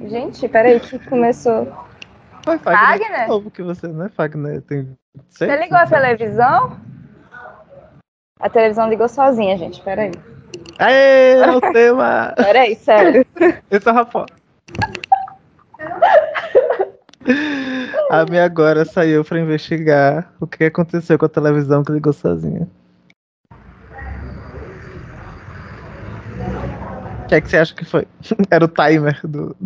Gente, peraí, que começou. Foi Fagner? Fagner. Novo que você, não é Fagner? Tem Você 26? ligou a televisão? A televisão ligou sozinha, gente. Peraí. Aê, é o tema! Peraí, sério. Esse é o Rapó. A minha agora saiu pra investigar o que aconteceu com a televisão que ligou sozinha. Que é que você acha que foi? Era o timer do,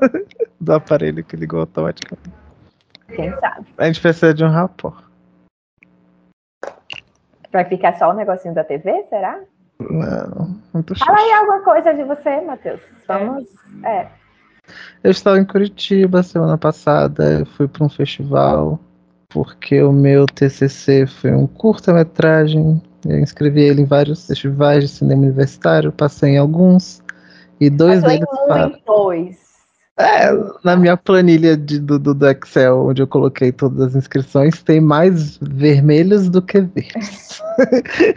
do aparelho que ligou automaticamente. Quem sabe? A gente precisa de um rapó. Vai ficar só o negocinho da TV, será? Não, muito Fala chato. aí alguma coisa de você, Matheus. Vamos. É. Eu estava em Curitiba semana passada, eu fui para um festival, porque o meu TCC foi um curta-metragem. Eu inscrevi ele em vários festivais de cinema universitário, passei em alguns, e dois em deles falam. muitos. É, na minha planilha de- do, do- Excel, onde eu coloquei todas as inscrições, tem mais vermelhos do que verdes.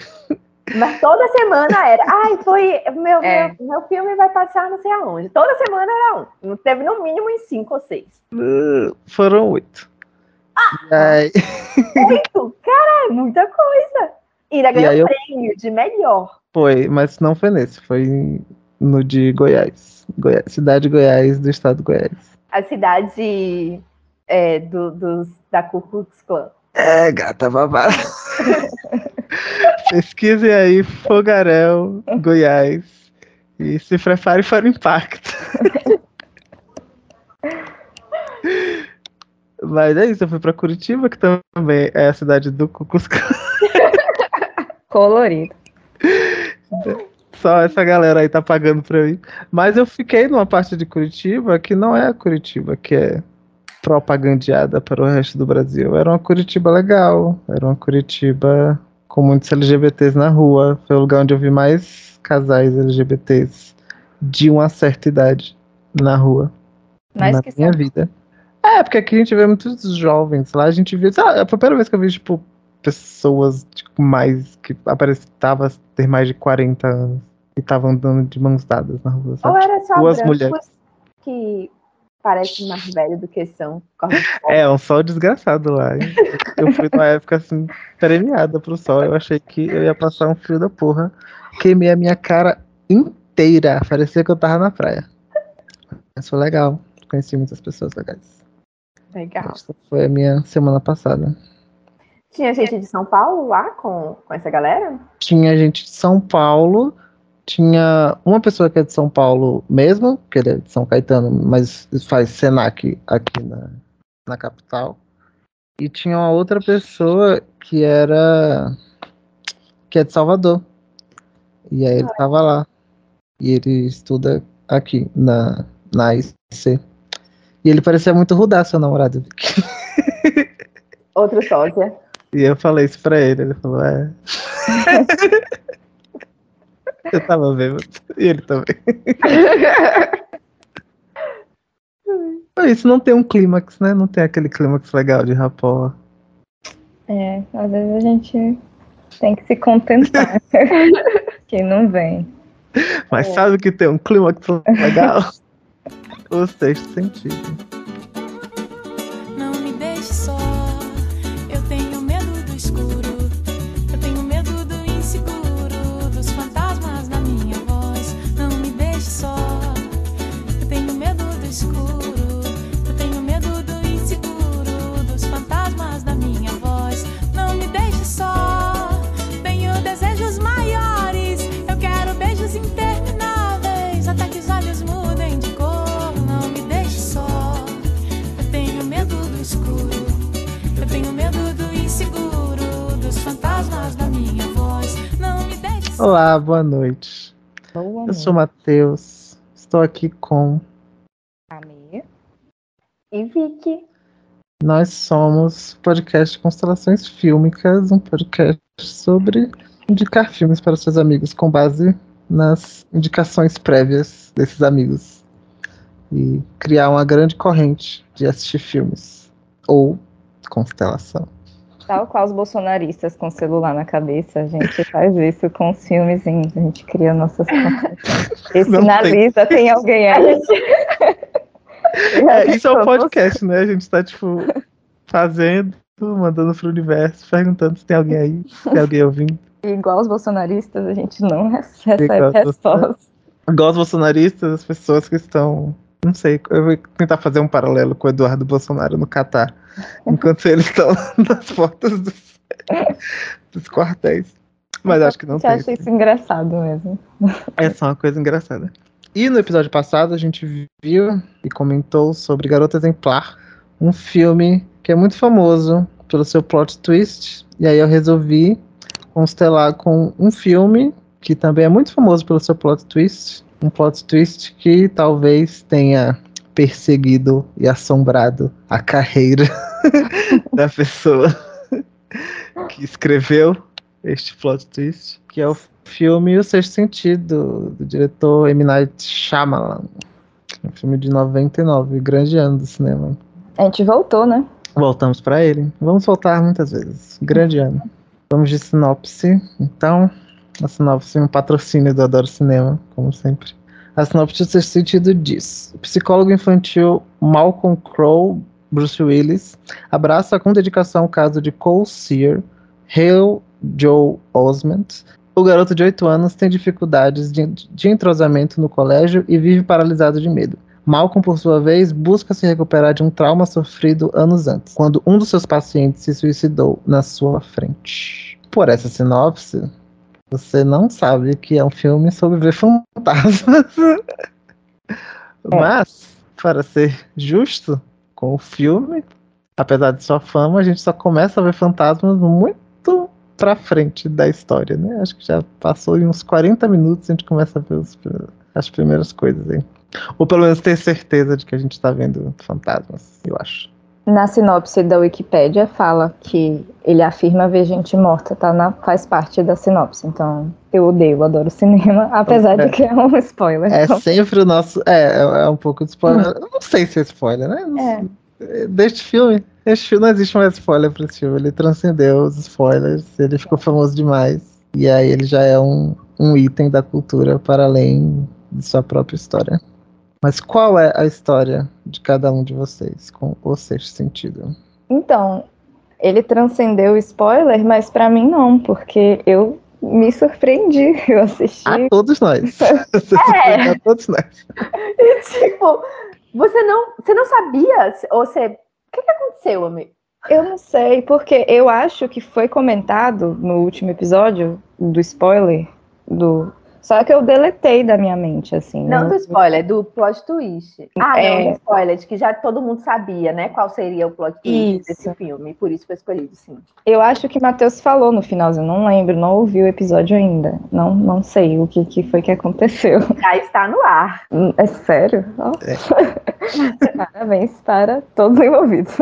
Mas toda semana era. Ai, foi. Meu, É. meu, meu filme vai passar não sei aonde. Toda semana era um. Não Teve no mínimo em cinco ou seis. Uh, Foram oito. Aí, Oito? Cara, é muita coisa. E ainda E ganhou aí eu- prêmio de melhor. foi, mas não foi nesse, foi no de Goiás. Goiás cidade de Goiás, do estado de Goiás. A cidade é, do, dos, da Ku Klux Klan. É, gata babada. Pesquisem aí, Fogaréu, Goiás. E se prepare para o impacto. Mas é isso, eu fui para Curitiba, que também é a cidade do Cucuscã. Colorido. Só essa galera aí tá pagando pra ir. Mas eu fiquei numa parte de Curitiba que não é a Curitiba, que é propagandeada para o resto do Brasil. Era uma Curitiba legal, era uma Curitiba com muitos LGBTs na rua. Foi o lugar onde eu vi mais casais LGBTs de uma certa idade na rua. Mais na que minha São vida. É, porque aqui a gente vê muitos jovens. Lá a gente vê. É a primeira vez que eu vi, tipo, pessoas tipo, mais. que aparentava ter mais de 40 anos e estavam andando de mãos dadas na rua, Ou sabe? era só duas mulheres. que parecem mais velhos do que são. É, um sol desgraçado lá. hein? Eu fui numa época assim, premiada pro sol. Eu achei que eu ia passar um frio da porra. Queimei a minha cara inteira. Parecia que eu tava na praia. Mas foi legal. Conheci muitas pessoas legais. Legal. Essa foi a minha semana passada. Tinha gente de São Paulo lá com, com essa galera? Tinha gente de São Paulo. Tinha uma pessoa que é de São Paulo mesmo, que ele é de São Caetano, mas faz Senac aqui na, na capital. E tinha uma outra pessoa que era. que é de Salvador. E aí ele tava lá. E ele estuda aqui na, na IC. E ele parecia muito rudar seu namorado. Outro sósia. E eu falei isso pra ele. Ele falou, é. eu tava vendo. E ele também. Isso não tem um clímax, né? Não tem aquele clímax legal de rapó. É, às vezes a gente tem que se contentar. que não vem. Mas É. sabe que tem um clímax legal? o sexto sentido. Olá, boa noite. Boa Eu sou o Matheus. Estou aqui com. Amiga. E Vicky. Nós somos podcast Constelações Fílmicas, um podcast sobre indicar filmes para seus amigos com base nas indicações prévias desses amigos e criar uma grande corrente de assistir filmes ou constelação. Tal qual os bolsonaristas com o celular na cabeça, a gente faz isso com os filmezinhos, a gente cria nossas. E Não finaliza, tem alguém aí. É, isso é um podcast, né? A gente tá, tipo, fazendo, mandando pro universo, perguntando se tem alguém aí, se tem alguém ouvindo. Igual os bolsonaristas, a gente não recebe resposta. Igual os bolsonaristas, as pessoas que estão. Não sei, eu vou tentar fazer um paralelo com o Eduardo Bolsonaro no Catar, enquanto eles estão nas portas dos, dos quartéis. Mas acho que não tem. acha isso engraçado mesmo. É só uma coisa engraçada. E no episódio passado a gente viu e comentou sobre Garota Exemplar, um filme que é muito famoso pelo seu plot twist. E aí eu resolvi constelar com um filme que também é muito famoso pelo seu plot twist. Um plot twist que talvez tenha perseguido e assombrado a carreira da pessoa que escreveu este plot twist, que é o filme O Sexto Sentido, do diretor M. Night Shyamalan. Um filme de 99, grande ano do cinema. A gente voltou, né? Voltamos para ele. Vamos voltar muitas vezes. Grande ano. Vamos de sinopse. Então, a sinopse é um patrocínio do Adoro Cinema, como sempre. A sinopse do sentido diz: o psicólogo infantil Malcolm Crowe, Bruce Willis, abraça com dedicação o caso de Cole Sear, Hale Joe Osment. O garoto de 8 anos tem dificuldades de, de entrosamento no colégio e vive paralisado de medo. Malcolm, por sua vez, busca se recuperar de um trauma sofrido anos antes, quando um dos seus pacientes se suicidou na sua frente. Por essa sinopse, você não sabe que é um filme sobre ver fantasmas. Mas, para ser justo com o filme, apesar de sua fama, a gente só começa a ver fantasmas muito pra frente da história, né? Acho que já passou em uns 40 minutos a gente começa a ver os- as primeiras coisas aí. Ou pelo menos ter certeza de que a gente tá vendo fantasmas, eu acho. Na sinopse da Wikipédia fala que ele afirma ver gente morta, tá? Na, faz parte da sinopse. Então, eu odeio, adoro cinema, apesar É. de que é um spoiler. É Então, sempre o nosso. É, é, é um pouco de spoiler. Eu Não sei se é spoiler, né? É. Deste filme. Este filme não existe mais spoiler pra esse filme. Ele transcendeu os spoilers. Ele ficou famoso demais. E aí ele já é um, um item da cultura para além de sua própria história. Mas qual é a história de cada um de vocês com o sexto sentido? Então, ele transcendeu o spoiler, mas pra mim não, porque eu me surpreendi. Eu assisti. A todos nós. É. A todos nós. E, tipo, você não, você não sabia? Ou você. O que, que aconteceu, amigo? Eu não sei, porque eu acho que foi comentado no último episódio do spoiler do. Só que eu deletei da minha mente, assim. Não né? do spoiler, do plot twist. Ah, É. não, do spoiler, de que já todo mundo sabia, né? Qual seria o plot twist Isso. desse filme. Por isso foi escolhido, sim. Eu acho que Matheus falou no finalzinho, não lembro, não ouvi o episódio ainda. Não, não sei o que, que foi que aconteceu. Já está no ar. Hum, É sério? Ó. Parabéns para todos envolvidos.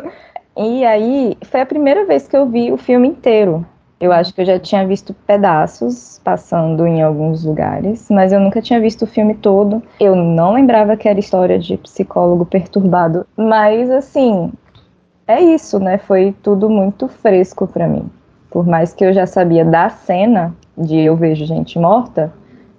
E aí, foi a primeira vez que eu vi o filme inteiro. Eu acho que eu já tinha visto pedaços passando em alguns lugares, mas eu nunca tinha visto o filme todo. Eu não lembrava que era história de psicólogo perturbado, mas assim, é isso, né? Foi tudo muito fresco pra mim. Por mais que eu já sabia da cena de eu vejo gente morta,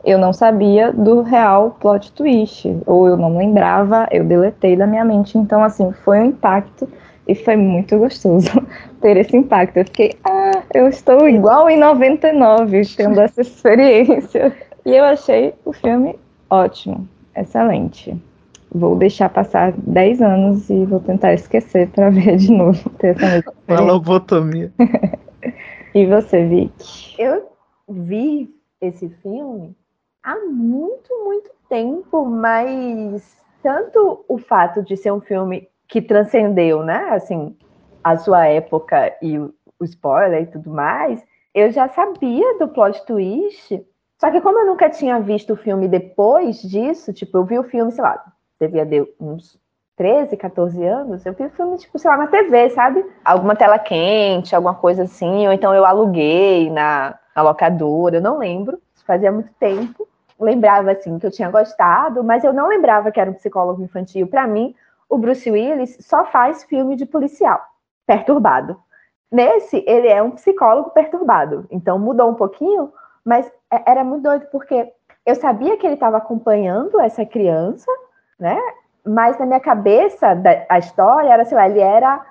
eu não sabia do real plot twist, ou eu não lembrava, eu deletei da minha mente. Então, assim, foi um impacto e foi muito gostoso ter esse impacto. Eu fiquei, ah, eu estou igual em 99 tendo essa experiência. E eu achei o filme ótimo, excelente. Vou deixar passar 10 anos e vou tentar esquecer para ver de novo. Ter essa Uma lobotomia. E você, Vic? Eu vi esse filme há muito, muito tempo, mas tanto o fato de ser um filme que transcendeu, né, assim, a sua época e o, o spoiler e tudo mais, eu já sabia do plot twist, só que como eu nunca tinha visto o filme depois disso, tipo, eu vi o filme, sei lá, devia ter uns 13, 14 anos, eu vi o filme, tipo, sei lá, na TV, sabe? Alguma tela quente, alguma coisa assim, ou então eu aluguei na, na locadora, eu não lembro, fazia muito tempo. Lembrava, assim, que eu tinha gostado, mas eu não lembrava que era um psicólogo infantil. Para mim, o Bruce Willis só faz filme de policial, perturbado. Nesse, ele é um psicólogo perturbado, então mudou um pouquinho, mas é- era muito doido, porque eu sabia que ele estava acompanhando essa criança, né? mas na minha cabeça, da, a história era, sei lá, ele era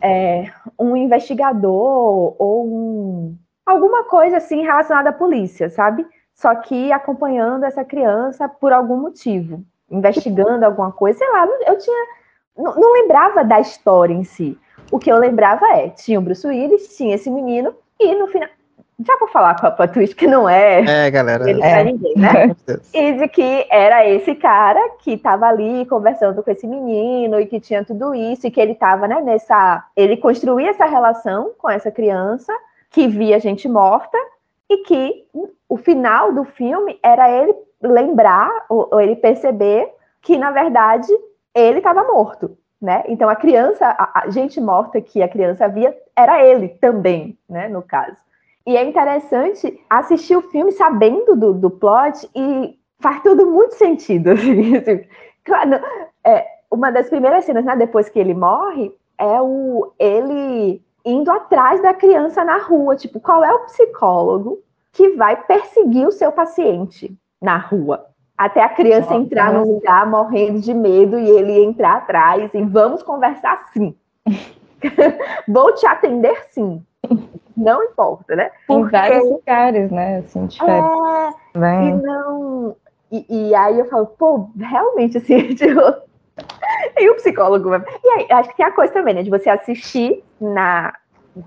é, um investigador ou um, alguma coisa assim relacionada à polícia, sabe? Só que acompanhando essa criança por algum motivo, investigando alguma coisa, sei lá, eu tinha. Não, não lembrava da história em si. O que eu lembrava é, tinha o Bruce Willis, tinha esse menino, e no final, já vou falar com a twist que não é. É, galera. Ele é. pra ninguém, né? e de que era esse cara que estava ali conversando com esse menino e que tinha tudo isso, e que ele estava, né, nessa. Ele construía essa relação com essa criança que via gente morta e que o final do filme era ele lembrar ou, ou ele perceber que, na verdade, ele estava morto. Né? Então a criança, a, a gente morta que a criança via, era ele também, né, no caso. E é interessante assistir o filme sabendo do, do plot e faz tudo muito sentido. Assim, claro, é, uma das primeiras cenas, né, depois que ele morre, é o ele indo atrás da criança na rua. Tipo, qual é o psicólogo que vai perseguir o seu paciente na rua? Até a criança Nossa. entrar num lugar morrendo de medo e ele entrar atrás e vamos conversar sim. Vou te atender sim não importa, né? Em vários lugares, né? Assim. É, e não. E, e, aí eu falo, pô, realmente, assim, tipo, e o psicólogo. E aí, acho que tem a coisa também, né? De você assistir na,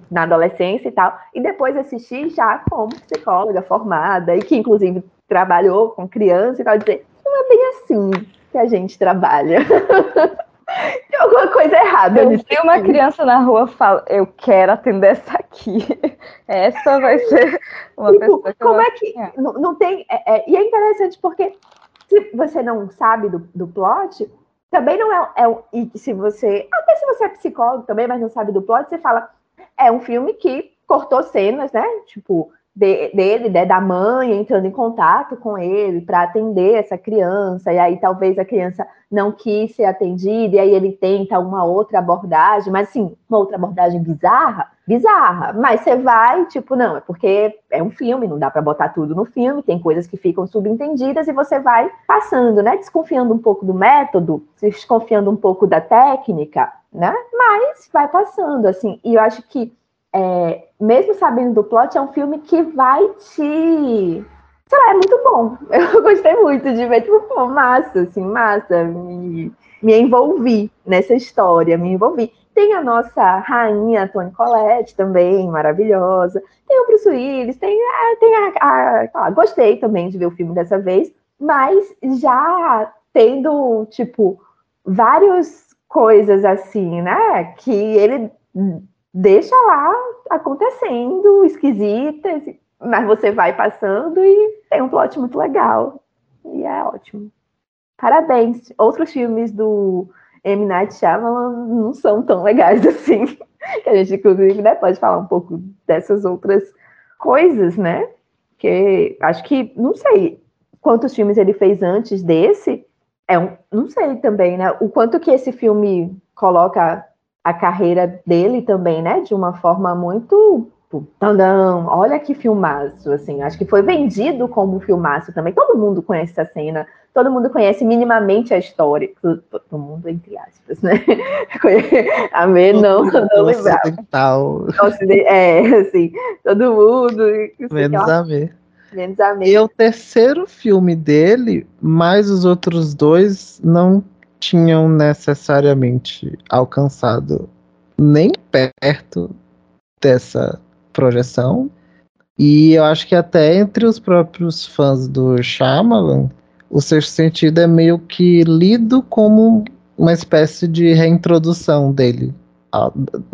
na adolescência e tal, e depois assistir já como psicóloga formada, e que inclusive trabalhou com criança e tal, dizer, não é bem assim que a gente trabalha. Tem alguma coisa errada. Eu vi uma criança na rua fala, eu quero atender essa aqui. Essa vai ser uma tipo, pessoa que Como é que. Não, não tem. É, é, e é interessante porque se você não sabe do, do plot, também não é, é. E se você. Até se você é psicólogo também, mas não sabe do plot, você fala. É um filme que cortou cenas, né? Tipo, de, dele, né, da mãe entrando em contato com ele para atender essa criança, e aí talvez a criança não quis ser atendida, e aí ele tenta uma outra abordagem, mas assim, uma outra abordagem bizarra, bizarra, mas você vai, tipo, não, é porque é um filme, não dá para botar tudo no filme, tem coisas que ficam subentendidas e você vai passando, né, desconfiando um pouco do método, desconfiando um pouco da técnica, né, mas vai passando, assim, e eu acho que é, mesmo sabendo do plot, é um filme que vai te. Sei lá, é muito bom. Eu gostei muito de ver, tipo, pô, massa, assim, massa. Me, me envolvi nessa história, me envolvi. Tem a nossa rainha Toni Collette também, maravilhosa. Tem o Bruce Willis, tem, a, tem a, a, a, Gostei também de ver o filme dessa vez, mas já tendo, tipo, várias coisas assim, né? Que ele deixa lá acontecendo, esquisitas, mas você vai passando e tem um plot muito legal. E é ótimo. Parabéns. Outros filmes do M. Night Shyamalan não são tão legais assim. Que a gente, inclusive, né, pode falar um pouco dessas outras coisas, né? Que acho que, não sei quantos filmes ele fez antes desse. É um, não sei também, né? O quanto que esse filme coloca a carreira dele também, né? De uma forma muito tandão, olha que filmaço, assim, acho que foi vendido como um filmaço também. Todo mundo conhece essa cena, todo mundo conhece minimamente a história, todo mundo entre aspas, né? A ver não, não lembrar. É, assim, todo mundo. Menos a ver. Menos a ver. E o terceiro filme dele, mais os outros dois, não tinham necessariamente alcançado nem perto dessa projeção. E eu acho que até entre os próprios fãs do Shyamalan, o sexto sentido é meio que lido como uma espécie de reintrodução dele.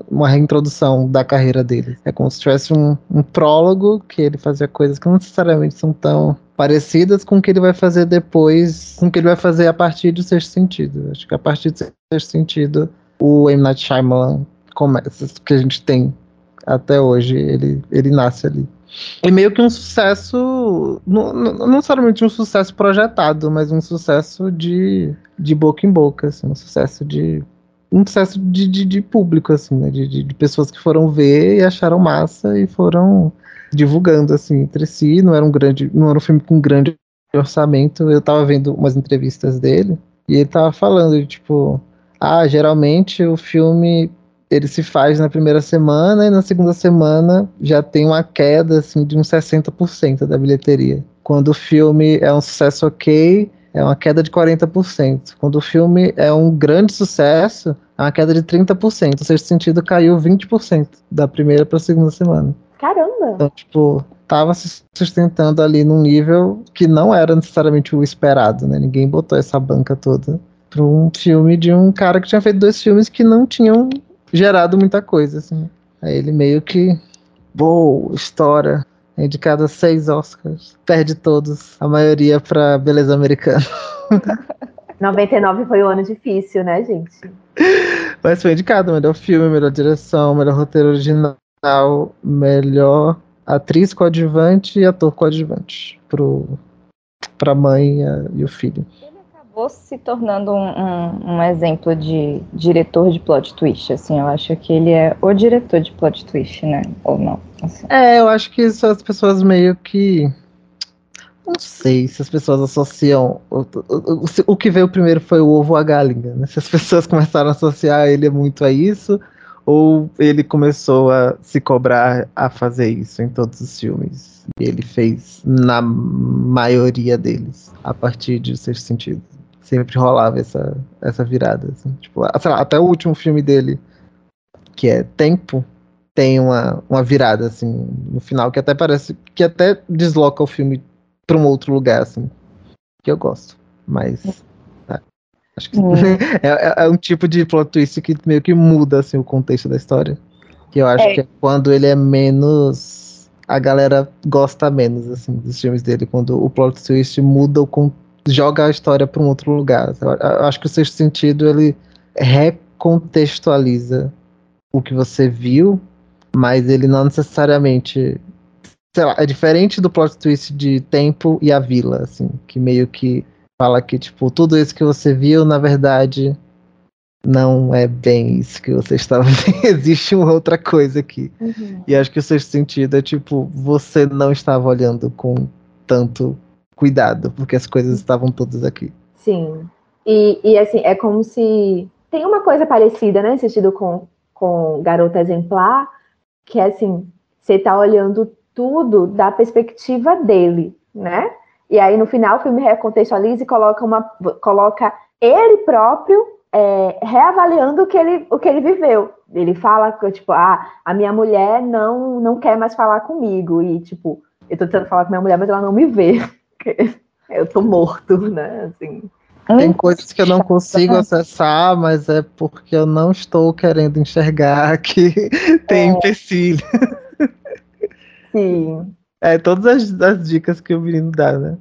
Uma reintrodução da carreira dele. É como se tivesse um, um prólogo que ele fazia coisas que não necessariamente são tão parecidas com o que ele vai fazer depois, com o que ele vai fazer a partir do sexto sentido. Acho que a partir do sexto sentido, o M. Night Shyamalan começa, que a gente tem até hoje, ele, ele nasce ali. E meio que um sucesso, não, não necessariamente um sucesso projetado, mas um sucesso de, de boca em boca, assim, um sucesso de um sucesso de, de, de público, assim, né? De, de, de, pessoas que foram ver e acharam massa e foram divulgando assim entre si. Não era um grande, não era um filme com grande orçamento. Eu tava vendo umas entrevistas dele E ele tava falando, tipo, ah, geralmente o filme ele se faz na primeira semana e na segunda semana já tem uma queda assim de uns 60% da bilheteria. Quando o filme é um sucesso ok, é uma queda de 40%. Quando o filme é um grande sucesso, é uma queda de 30%. O sexto sentido caiu 20% da primeira para a segunda semana. Caramba! Então, tipo, tava se sustentando ali num nível que não era necessariamente o esperado, né? Ninguém botou essa banca toda para um filme de um cara que tinha feito dois filmes que não tinham gerado muita coisa, assim. Aí ele meio que, boa, história, indicado a seis Oscars, perde todos, a maioria para Beleza Americana. 99 foi um ano difícil, né, gente? Mas foi indicado melhor filme, melhor direção, melhor roteiro original, melhor atriz coadjuvante e ator coadjuvante pro, pra mãe e o filho. Acabou se tornando um, um, um, exemplo de diretor de plot twist, assim, eu acho que ele é o diretor de plot twist, né? Ou não? Assim. É, eu acho que isso as pessoas meio que não sei se as pessoas associam. O, o, o, que veio primeiro foi o ovo a galinha, né? Se as pessoas começaram a associar ele muito a isso, ou ele começou a se cobrar a fazer isso em todos os filmes. E ele fez na maioria deles, a partir de Sexto Sentido. Sempre rolava essa, essa virada. Assim. Tipo, lá, até o último filme dele, que é Tempo, tem uma, uma virada assim no final que até parece que até desloca o filme para um outro lugar, assim. Que eu gosto. Mas. É, acho que hum. é, é, é, um tipo de plot twist que meio que muda assim, o contexto da história. Que eu acho é. que é quando ele é menos. A galera gosta menos, assim, dos filmes dele. Quando o plot twist muda o joga a história para um outro lugar. Eu, acho que o sexto sentido ele recontextualiza o que você viu, mas ele não necessariamente sei lá, é diferente do plot twist de Tempo e a Vila, assim, que meio que fala que, tipo, tudo isso que você viu, na verdade, não é bem isso que você estava vendo. Existe uma outra coisa aqui. Uhum. E acho que o sexto sentido é, tipo, você não estava olhando com tanto cuidado, porque as coisas estavam todas aqui. Sim. E, e assim, é como se. Tem uma coisa parecida, né, sentido com, com Garota Exemplar, que é assim, você tá olhando tudo da perspectiva dele, né? E aí no final o filme recontextualiza e coloca uma coloca ele próprio é, reavaliando o que ele o que ele viveu. Ele fala tipo, ah, a minha mulher não não quer mais falar comigo e tipo, eu tô tentando falar com minha mulher, mas ela não me vê. eu tô morto, né? Assim. Tem coisas que eu não consigo acessar, mas é porque eu não estou querendo enxergar que tem é. empecilho. Sim. É, todas as, as dicas que o menino dá, né?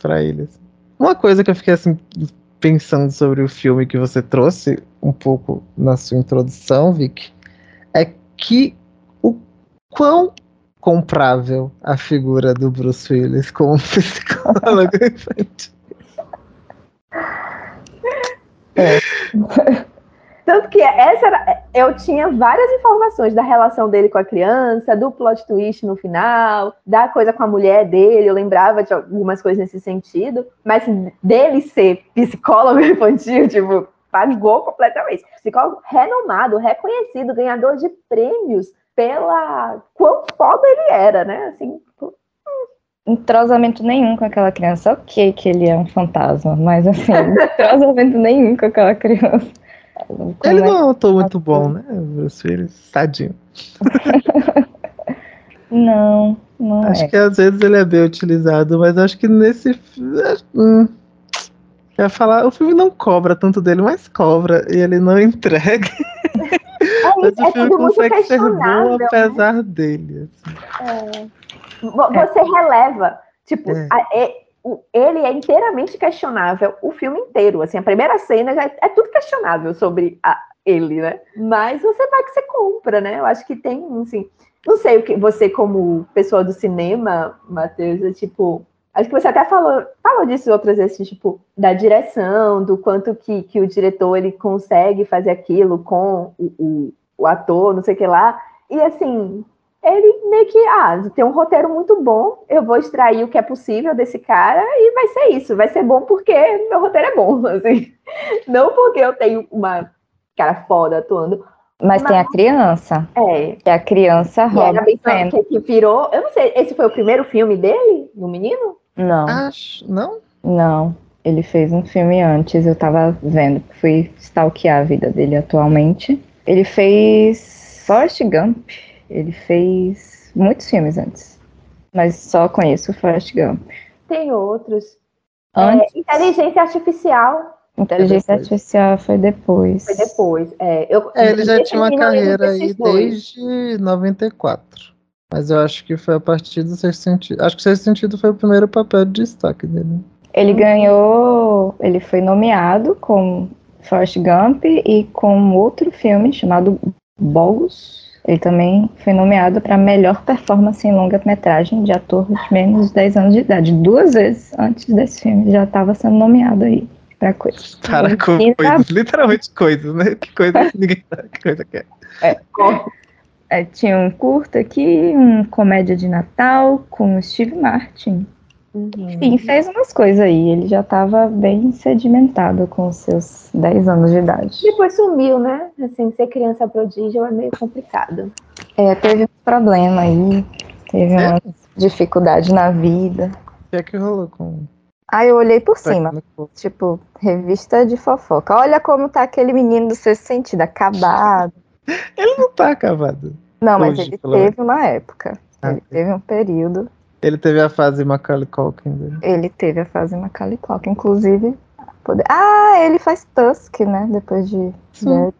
Pra eles. Uma coisa que eu fiquei assim, pensando sobre o filme que você trouxe um pouco na sua introdução, Vic, é que o quão comprável a figura do Bruce Willis como psicólogo infantil. É. Tanto que essa era, eu tinha várias informações da relação dele com a criança, do plot twist no final, da coisa com a mulher dele, eu lembrava de algumas coisas nesse sentido, mas dele ser psicólogo infantil, tipo, pagou completamente. Psicólogo renomado, reconhecido, ganhador de prêmios pela quão foda ele era, né? Assim, entrosamento nenhum com aquela criança. Ok que ele é um fantasma, mas assim, entrosamento nenhum com aquela criança. Ele não é um ator muito bom, né? Bruce Willis, tadinho. não, não acho é. que às vezes ele é bem utilizado, mas acho que nesse. Hum, ia falar, o filme não cobra tanto dele, mas cobra e ele não entrega. É, mas o filme consegue ser bom né? apesar dele. Assim. É. Você releva. Tipo, é. a, ele é inteiramente questionável o filme inteiro. Assim, a primeira cena já é, é tudo questionável sobre a, ele, né? Mas você vai que você compra, né? Eu acho que tem, assim, não sei o que você como pessoa do cinema, Matheus, é tipo, acho que você até falou, falou disso outras vezes, tipo, da direção, do quanto que, que o diretor ele consegue fazer aquilo com o, o, o ator, não sei o que lá. E assim, ele meio que, ah, tem um roteiro muito bom, eu vou extrair o que é possível desse cara e vai ser isso, vai ser bom porque meu roteiro é bom, assim. Não porque eu tenho uma cara foda atuando. Mas, mas tem a criança. É. Que a criança rouba que, que virou. Eu não sei, esse foi o primeiro filme dele, do menino? Não. Acho, não? Não. Ele fez um filme antes, eu tava vendo, fui stalkear a vida dele atualmente. Ele fez Forrest Gump. Ele fez muitos filmes antes. Mas só conheço o Forrest Gump. Tem outros. Antes... É, inteligência artificial. Inteligência artificial foi depois. Foi depois. É, eu, é, ele já tinha uma carreira aí desde 94. Mas eu acho que foi a partir do Sexto Sentido. Acho que o Sexto Sentido foi o primeiro papel de destaque dele. Ele ganhou. Ele foi nomeado com Forrest Gump e com outro filme chamado Bogus. Ele também foi nomeado para melhor performance em longa-metragem de ator de menos de 10 anos de idade. Duas vezes antes desse filme já estava sendo nomeado aí para coisas. Para coisas, literalmente coisas, né? Que coisa ninguém sabe que coisa que é. é. É. Tinha um curto aqui, um comédia de Natal com o Steve Martin. Uhum. Enfim, fez umas coisas aí. Ele já estava bem sedimentado com seus 10 anos de idade. Depois sumiu, né? Assim, ser criança prodígio é meio complicado. É, teve um problema aí. Teve é? uma dificuldade na vida. O que é que rolou com. Ah, eu olhei por cima. Tipo, revista de fofoca. Olha como tá aquele menino do sexto sentido, acabado. ele não tá acabado. Não, mas ele teve uma época. Ah, ele teve um período ele teve a fase Macaulay Culkin dele. Ele teve a fase Macaulay Culkin, inclusive. Poder... Ah, ele faz Tusk, né? Depois de. Sim.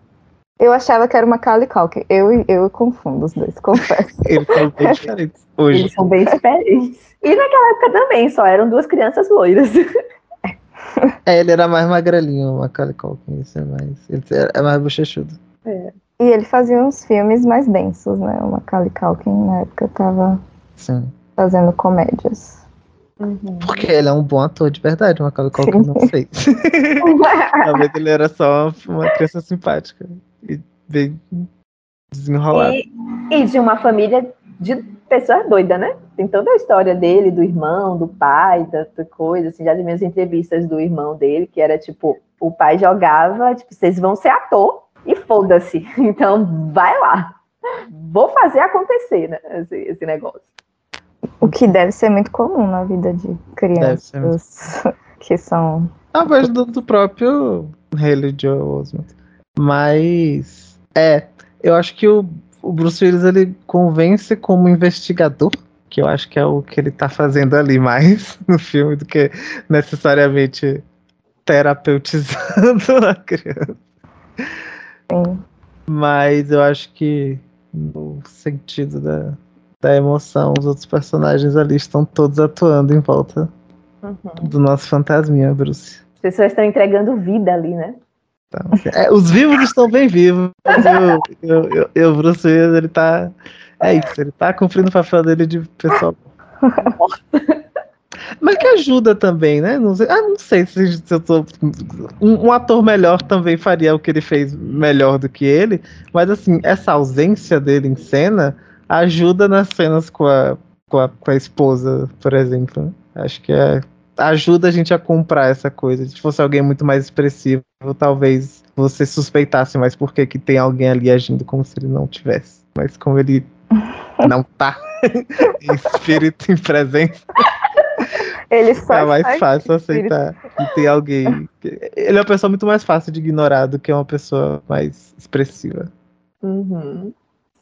Eu achava que era o Macaulay Culkin. Eu, eu confundo os dois, confesso. Eles são bem diferentes hoje. Eles são bem diferentes. E naquela época também, só eram duas crianças loiras. É, ele era mais magrelinho, o Macaulay Culkin. Isso é mais. Ele é mais bochechudo. É. E ele fazia uns filmes mais densos, né? O Macaulay Culkin na época tava. Sim fazendo comédias. Uhum. Porque ele é um bom ator de verdade, uma coisa que eu não sei. Talvez ele era só uma criança simpática e bem desenrolada. E, e, de uma família de pessoas doidas, né? Tem toda a história dele, do irmão, do pai, da, da coisa, assim, já de minhas entrevistas do irmão dele, que era tipo, o pai jogava, tipo, vocês vão ser ator e foda-se. Então, vai lá. Vou fazer acontecer, né? Esse, esse negócio. O que deve ser muito comum na vida de crianças que são. A voz do, do próprio Osment. Mas. É, eu acho que o, o Bruce Willis ele convence como investigador, que eu acho que é o que ele tá fazendo ali mais no filme do que necessariamente terapeutizando a criança. Sim. Mas eu acho que no sentido da, da emoção. Os outros personagens ali estão todos atuando em volta uhum. do nosso fantasminha, Bruce. As pessoas estão entregando vida ali, né? Então, é, os vivos estão bem vivos. E o, Bruce Willis, ele tá. É isso, ele tá cumprindo o papel dele de pessoal. Mas que ajuda também, né? Não sei, ah, não sei se, eu tô. Um, um, ator melhor também faria o que ele fez melhor do que ele, mas assim, essa ausência dele em cena ajuda nas cenas com a, com a, com a esposa, por exemplo. Acho que é, ajuda a gente a comprar essa coisa. Se fosse alguém muito mais expressivo, talvez você suspeitasse mais porque que tem alguém ali agindo como se ele não tivesse. Mas como ele não tá em espírito, em presença. Ele só é mais fácil aceitar que tem alguém. Ele é uma pessoa muito mais fácil de ignorar do que uma pessoa mais expressiva. Uhum.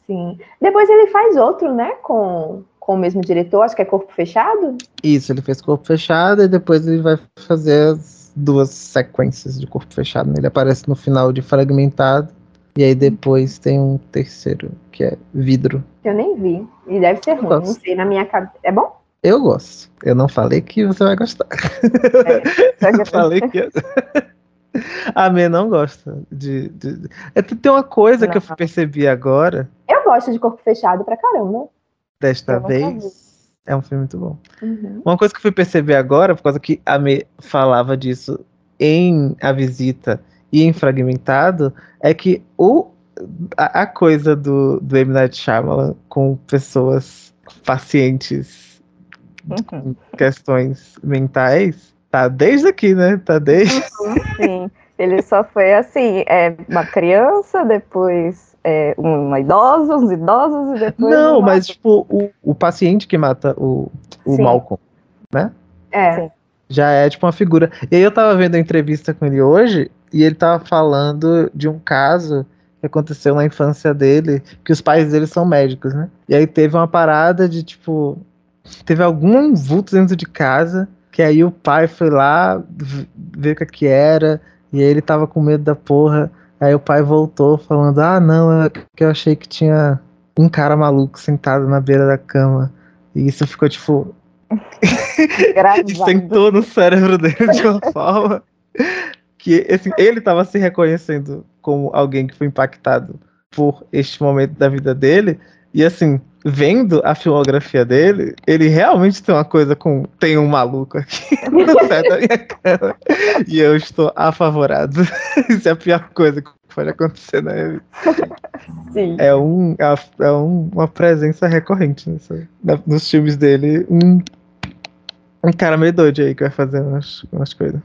Sim. Depois ele faz outro, né? Com, com o mesmo diretor, acho que é Corpo Fechado? Isso, ele fez Corpo Fechado e depois ele vai fazer as duas sequências de Corpo Fechado. Ele aparece no final de Fragmentado. E aí depois tem um terceiro, que é Vidro. Eu nem vi. E deve ser ruim, não sei, na minha cabeça. É bom? Eu gosto. Eu não falei que você vai gostar. É, eu falei que. A Mê não gosta de. de... É, tem uma coisa não. que eu percebi agora. Eu gosto de corpo fechado pra caramba. Desta vez. É um filme muito bom. Uhum. Uma coisa que eu fui perceber agora, por causa que a Mê falava disso em A Visita e em Fragmentado, é que o a, a coisa do, do M. Night Shyamalan com pessoas pacientes questões mentais tá desde aqui, né? Tá desde. Sim, ele só foi assim, é, uma criança, depois é, uma idosa, uns idosos e depois. Não, mas tipo, o, o paciente que mata o, o Sim. Malcolm É. Sim. já é tipo uma figura. E aí eu tava vendo a entrevista com ele hoje e ele tava falando de um caso que aconteceu na infância dele, que os pais dele são médicos, né? E aí teve uma parada de tipo. Teve algum vulto dentro de casa, que aí o pai foi lá ver o que, que era, e aí ele tava com medo da porra. Aí o pai voltou falando: Ah, não, é que eu achei que tinha um cara maluco sentado na beira da cama. E isso ficou tipo sentou no cérebro dele de uma forma que assim, ele estava se reconhecendo como alguém que foi impactado por este momento da vida dele e assim vendo a filmografia dele ele realmente tem uma coisa com tem um maluco aqui no pé da minha cama e eu estou apavorado isso é a pior coisa que pode acontecer na vida. Sim. é um é um- uma presença recorrente nessa- na- nos filmes dele um um cara meio doido aí que vai fazer umas, umas coisas.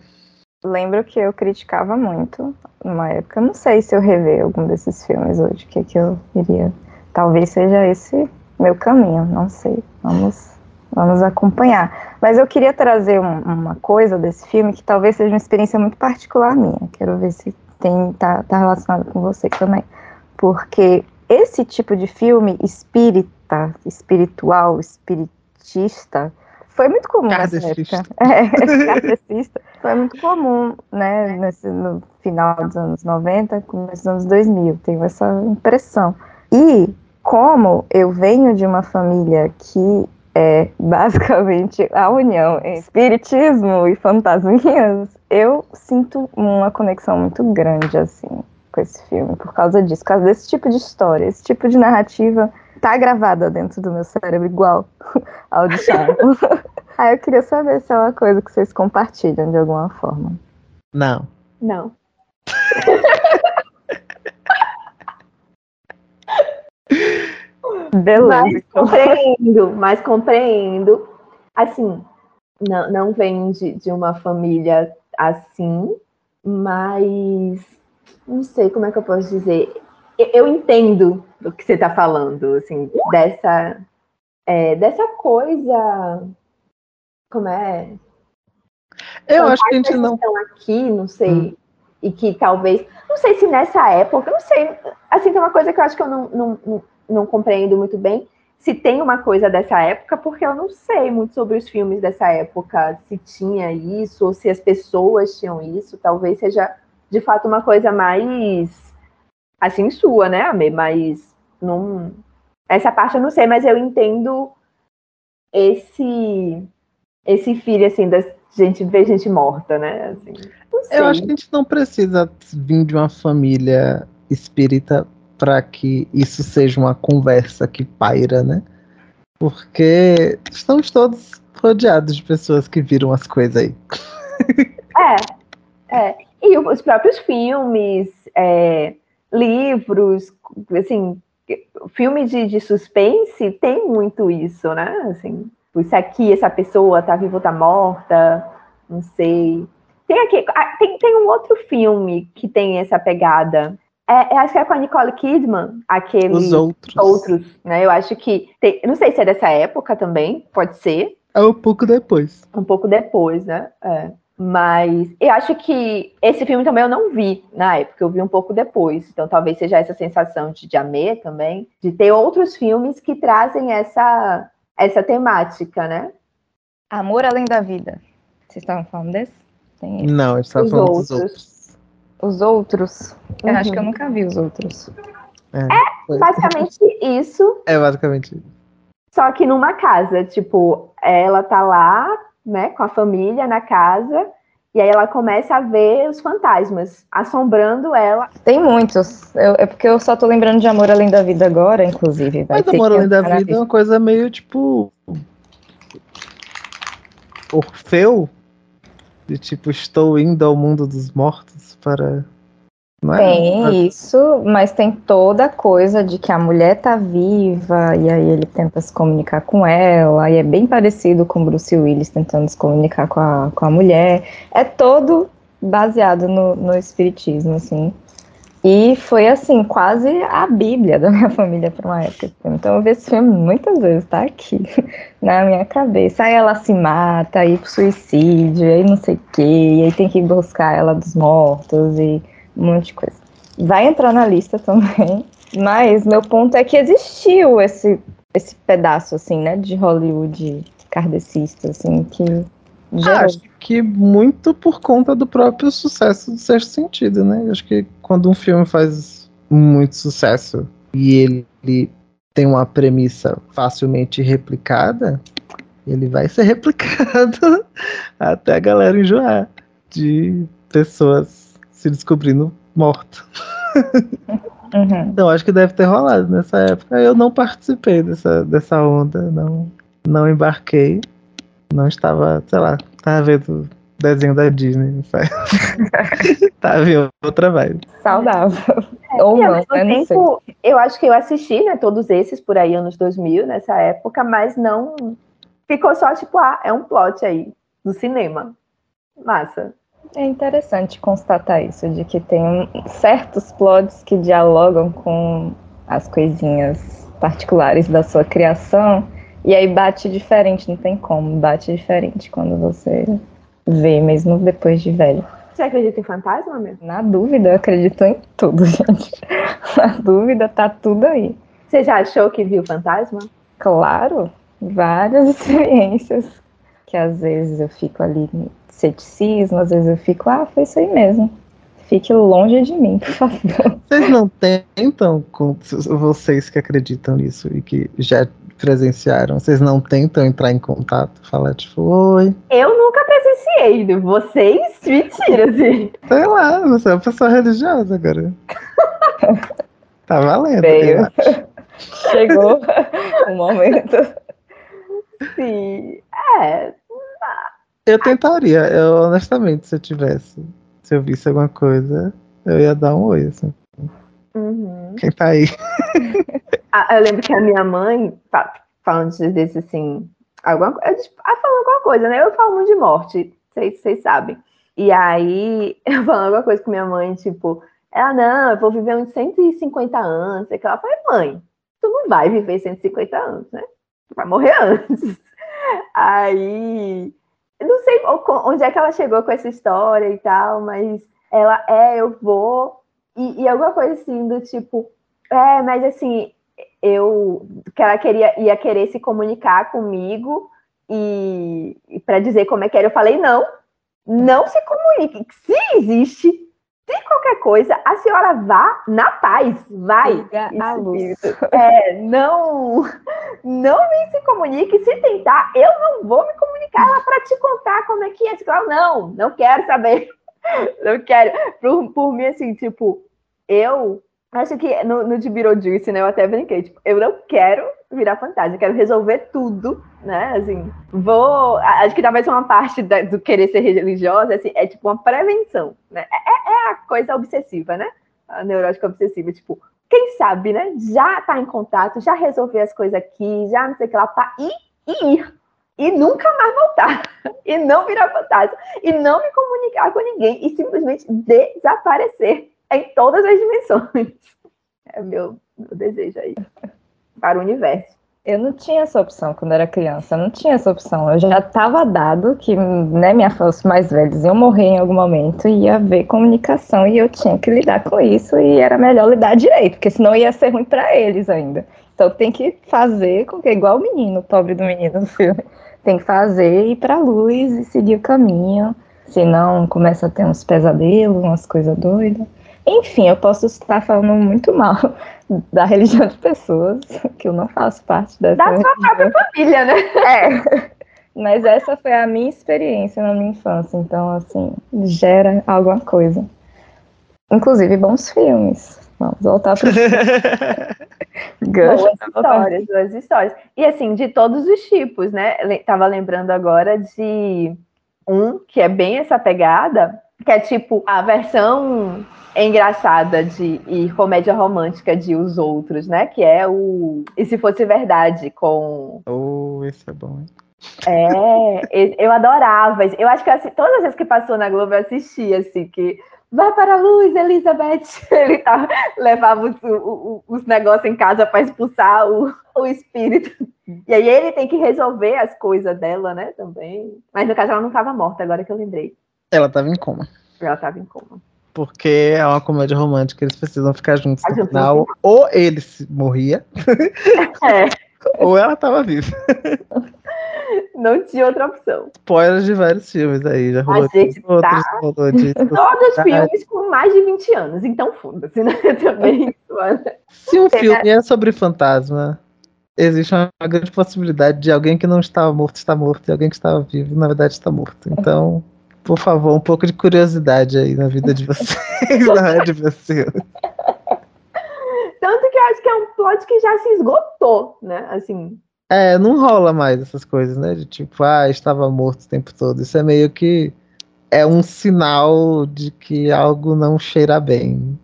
Lembro que eu criticava muito numa época. Não sei se eu rever algum desses filmes hoje, o que, que eu iria. Talvez seja esse meu caminho, não sei. Vamos, vamos acompanhar. Mas eu queria trazer um- uma coisa desse filme que talvez seja uma experiência muito particular minha. Quero ver se tem tá, tá relacionado com você também. Porque esse tipo de filme espírita, espiritual, espiritista, foi muito comum nessa Kardecista. época. É. Foi muito comum, né, nesse, no final dos anos 90, começo dos anos 2000, tenho essa impressão. E como eu venho de uma família que é basicamente a união entre espiritismo e fantasminhas, eu sinto uma conexão muito grande, assim, com esse filme, por causa disso, por causa desse tipo de história, esse tipo de narrativa tá gravada dentro do meu cérebro igual ao de Shyamalan. Aí eu queria saber se é uma coisa que vocês compartilham de alguma forma. Não. Não. Beleza. Mas então. compreendo, mas compreendo. Assim, não, não vem de, de uma família assim, mas não sei como é que eu posso dizer. Eu, eu entendo do que você está falando, assim, dessa, é, dessa coisa. Como é? Eu acho que a gente que não. estão aqui, não sei, Hum. e que talvez, não sei se nessa época, não sei, assim, tem uma coisa que eu acho que eu não, não, não, compreendo muito bem, se tem uma coisa dessa época, porque eu não sei muito sobre os filmes dessa época, se tinha isso, ou se as pessoas tinham isso, talvez seja, de fato, uma coisa mais, assim, sua, né, Amê, mas não... Essa parte eu não sei, mas eu entendo esse esse filho, assim, da gente ver gente morta, né? Assim. Eu acho que a gente não precisa vir de uma família espírita para que isso seja uma conversa que paira, né? Porque estamos todos rodeados de pessoas que viram as coisas aí. É, é. E os próprios filmes, é, livros, assim, filme de, de suspense tem muito isso, né? Assim, isso aqui, essa pessoa tá viva ou tá morta, não sei. Tem, aqui, ah, tem, tem um outro filme que tem essa pegada. É, eu acho que é com a Nicole Kidman, aquele Os outros. outros, né? Eu acho que tem, não sei se é dessa época também, pode ser, É um pouco depois. um pouco depois, né? É. Mas eu acho que esse filme também eu não vi na época, eu vi um pouco depois. Então talvez seja essa sensação de, de amê também, de ter outros filmes que trazem essa, essa temática, né? Amor além da vida. Vocês estavam falando desse? Tem esse. Não, a gente tá Os falando outros. dos outros. Os outros. Eu acho Uhum. que eu nunca vi os outros. É, foi. Basicamente isso, é basicamente isso. só que numa casa. Tipo, ela tá lá, né, com a família na casa, e aí ela começa a ver os fantasmas assombrando ela. Tem muitos. Eu- é porque eu só tô lembrando de Amor Além da Vida agora, inclusive. Vai Mas ter Amor que Além da Vida é uma coisa meio tipo. Orfeu? De tipo, estou indo ao mundo dos mortos para é? Tem isso, mas tem toda a coisa de que a mulher tá viva e aí ele tenta se comunicar com ela, e é bem parecido com Bruce Willis tentando se comunicar com a, com a mulher. É todo baseado no, no espiritismo, assim. E foi assim, quase a bíblia da minha família para uma época. Então eu vi esse filme muitas vezes, tá aqui na minha cabeça. Aí ela se mata, aí pro suicídio, aí não sei o quê, e aí tem que buscar ela dos mortos e um monte de coisa. Vai entrar na lista também, mas meu ponto é que existiu esse, esse pedaço, assim, né, de Hollywood kardecista, assim, que ah, acho que muito por conta do próprio sucesso do sexto sentido, né? Acho que quando um filme faz muito sucesso e ele tem uma premissa facilmente replicada, ele vai ser replicado até a galera enjoar de pessoas se descobrindo mortas. Uhum. Então acho que deve ter rolado nessa época. Eu não participei dessa, dessa onda, não, não embarquei não estava, sei lá, estava vendo desenho da Disney. tava vendo outra vibe. Saudável. É, Ou não, né? não tempo, eu acho que eu assisti, né, todos esses por aí, anos 2000, nessa época, mas não. Ficou só tipo, ah, é um plot aí, do cinema. Massa. É interessante constatar isso, de que tem certos plots que dialogam com as coisinhas particulares da sua criação e aí bate diferente, não tem como, bate diferente quando você vê, mesmo depois de velho. Você acredita em fantasma, meu? Na dúvida, eu acredito em tudo, gente. Na dúvida, tá tudo aí. Você já achou que viu fantasma? Claro, várias experiências. Que às vezes eu fico ali no ceticismo, às vezes eu fico, ah, foi isso aí mesmo. Fique longe de mim, por favor. Vocês não tentam, com vocês que acreditam nisso e que já presenciaram, vocês não tentam entrar em contato, falar tipo, oi? Eu nunca presenciei, vocês mentira, assim. Sei lá, você é uma pessoa religiosa agora. tá valendo. Veio. Chegou o momento. Sim, é. Eu tentaria, eu honestamente, se eu tivesse, se eu visse alguma coisa, eu ia dar um oi, assim. Uhum. Quem tá aí? Ah, eu lembro que a minha mãe, falando desse assim, alguma, tipo, ah, falando alguma coisa, né? Eu falo muito de morte, vocês, vocês sabem. E aí, eu falando alguma coisa com minha mãe, tipo, ela, não, eu vou viver uns 150 anos. E ela falou, mãe, tu não vai viver 150 anos, né? Tu vai morrer antes. Aí, não sei onde é que ela chegou com essa história e tal, mas ela, é, eu vou. E, e alguma coisa assim, do tipo, é, mas assim, eu que ela queria ia querer se comunicar comigo e, e para dizer como é que era, eu falei não, não se comunique. Se existe, se qualquer coisa, a senhora vá na paz, vai. A luz. É, não, não me se comunique. Se tentar, eu não vou me comunicar para te contar como é que é. Não, não quero saber. Não quero. Por, por mim, assim, tipo, eu Acho que no, no de Beetlejuice, né, eu até brinquei, tipo, eu não quero virar fantasma, eu quero resolver tudo, né, assim, vou, acho que talvez uma parte da, do querer ser religiosa, assim, é tipo uma prevenção, né, é, é a coisa obsessiva, né, a neurótica obsessiva, tipo, quem sabe, né, já tá em contato, já resolver as coisas aqui, já não sei o que lá, tá, e, e ir, e nunca mais voltar, e não virar fantasma, e não me comunicar com ninguém, e simplesmente desaparecer, em todas as dimensões. É o meu, meu desejo aí para o universo. Eu não tinha essa opção quando era criança, não tinha essa opção. Eu já estava dado que né, minha os mais velhos iam morrer em algum momento e ia haver comunicação e eu tinha que lidar com isso e era melhor lidar direito, porque senão ia ser ruim para eles ainda. Então tem que fazer com que, igual o menino, o pobre do menino tem que fazer ir para a luz e seguir o caminho, senão começa a ter uns pesadelos, umas coisas doidas. Enfim, eu posso estar falando muito mal da religião de pessoas, que eu não faço parte dessa. Da sua religião. própria família, né? É. Mas essa foi a minha experiência na minha infância, então, assim, gera alguma coisa. Inclusive, bons filmes. Vamos voltar para Boas histórias, boas histórias. E assim, de todos os tipos, né? Tava lembrando agora de um que é bem essa pegada, que é tipo a versão engraçada de e comédia romântica de Os Outros, né? Que é o E Se Fosse Verdade, com. Oh, esse é bom, hein? É, eu adorava. Eu acho que assim, todas as vezes que passou na Globo eu assistia, assim, que vai para a luz, Elizabeth. Ele tá, levava os, os, os negócios em casa para expulsar o, o espírito. E aí ele tem que resolver as coisas dela, né, também. Mas no caso ela não estava morta, agora que eu lembrei. Ela estava em coma. Ela estava em coma. Porque é uma comédia romântica, eles precisam ficar juntos no final. Ou ele morria, É, ou ela estava viva. não tinha outra opção. Spoilers de vários filmes aí, já rolou gente de outros, tá- rolou de Todos Ah, filmes com mais de 20 anos, então foda-se, né? Também. Se um filme é sobre fantasma, existe uma grande possibilidade de alguém que não estava morto estar morto e alguém que estava vivo, na verdade, está morto. Então, por favor, um pouco de curiosidade aí na vida de vocês, na hora de você. Tanto que eu acho que é um plot que já se esgotou, né? Assim, É, não rola mais essas coisas, né? De tipo, ah, estava morto o tempo todo. Isso é meio que é um sinal de que algo não cheira bem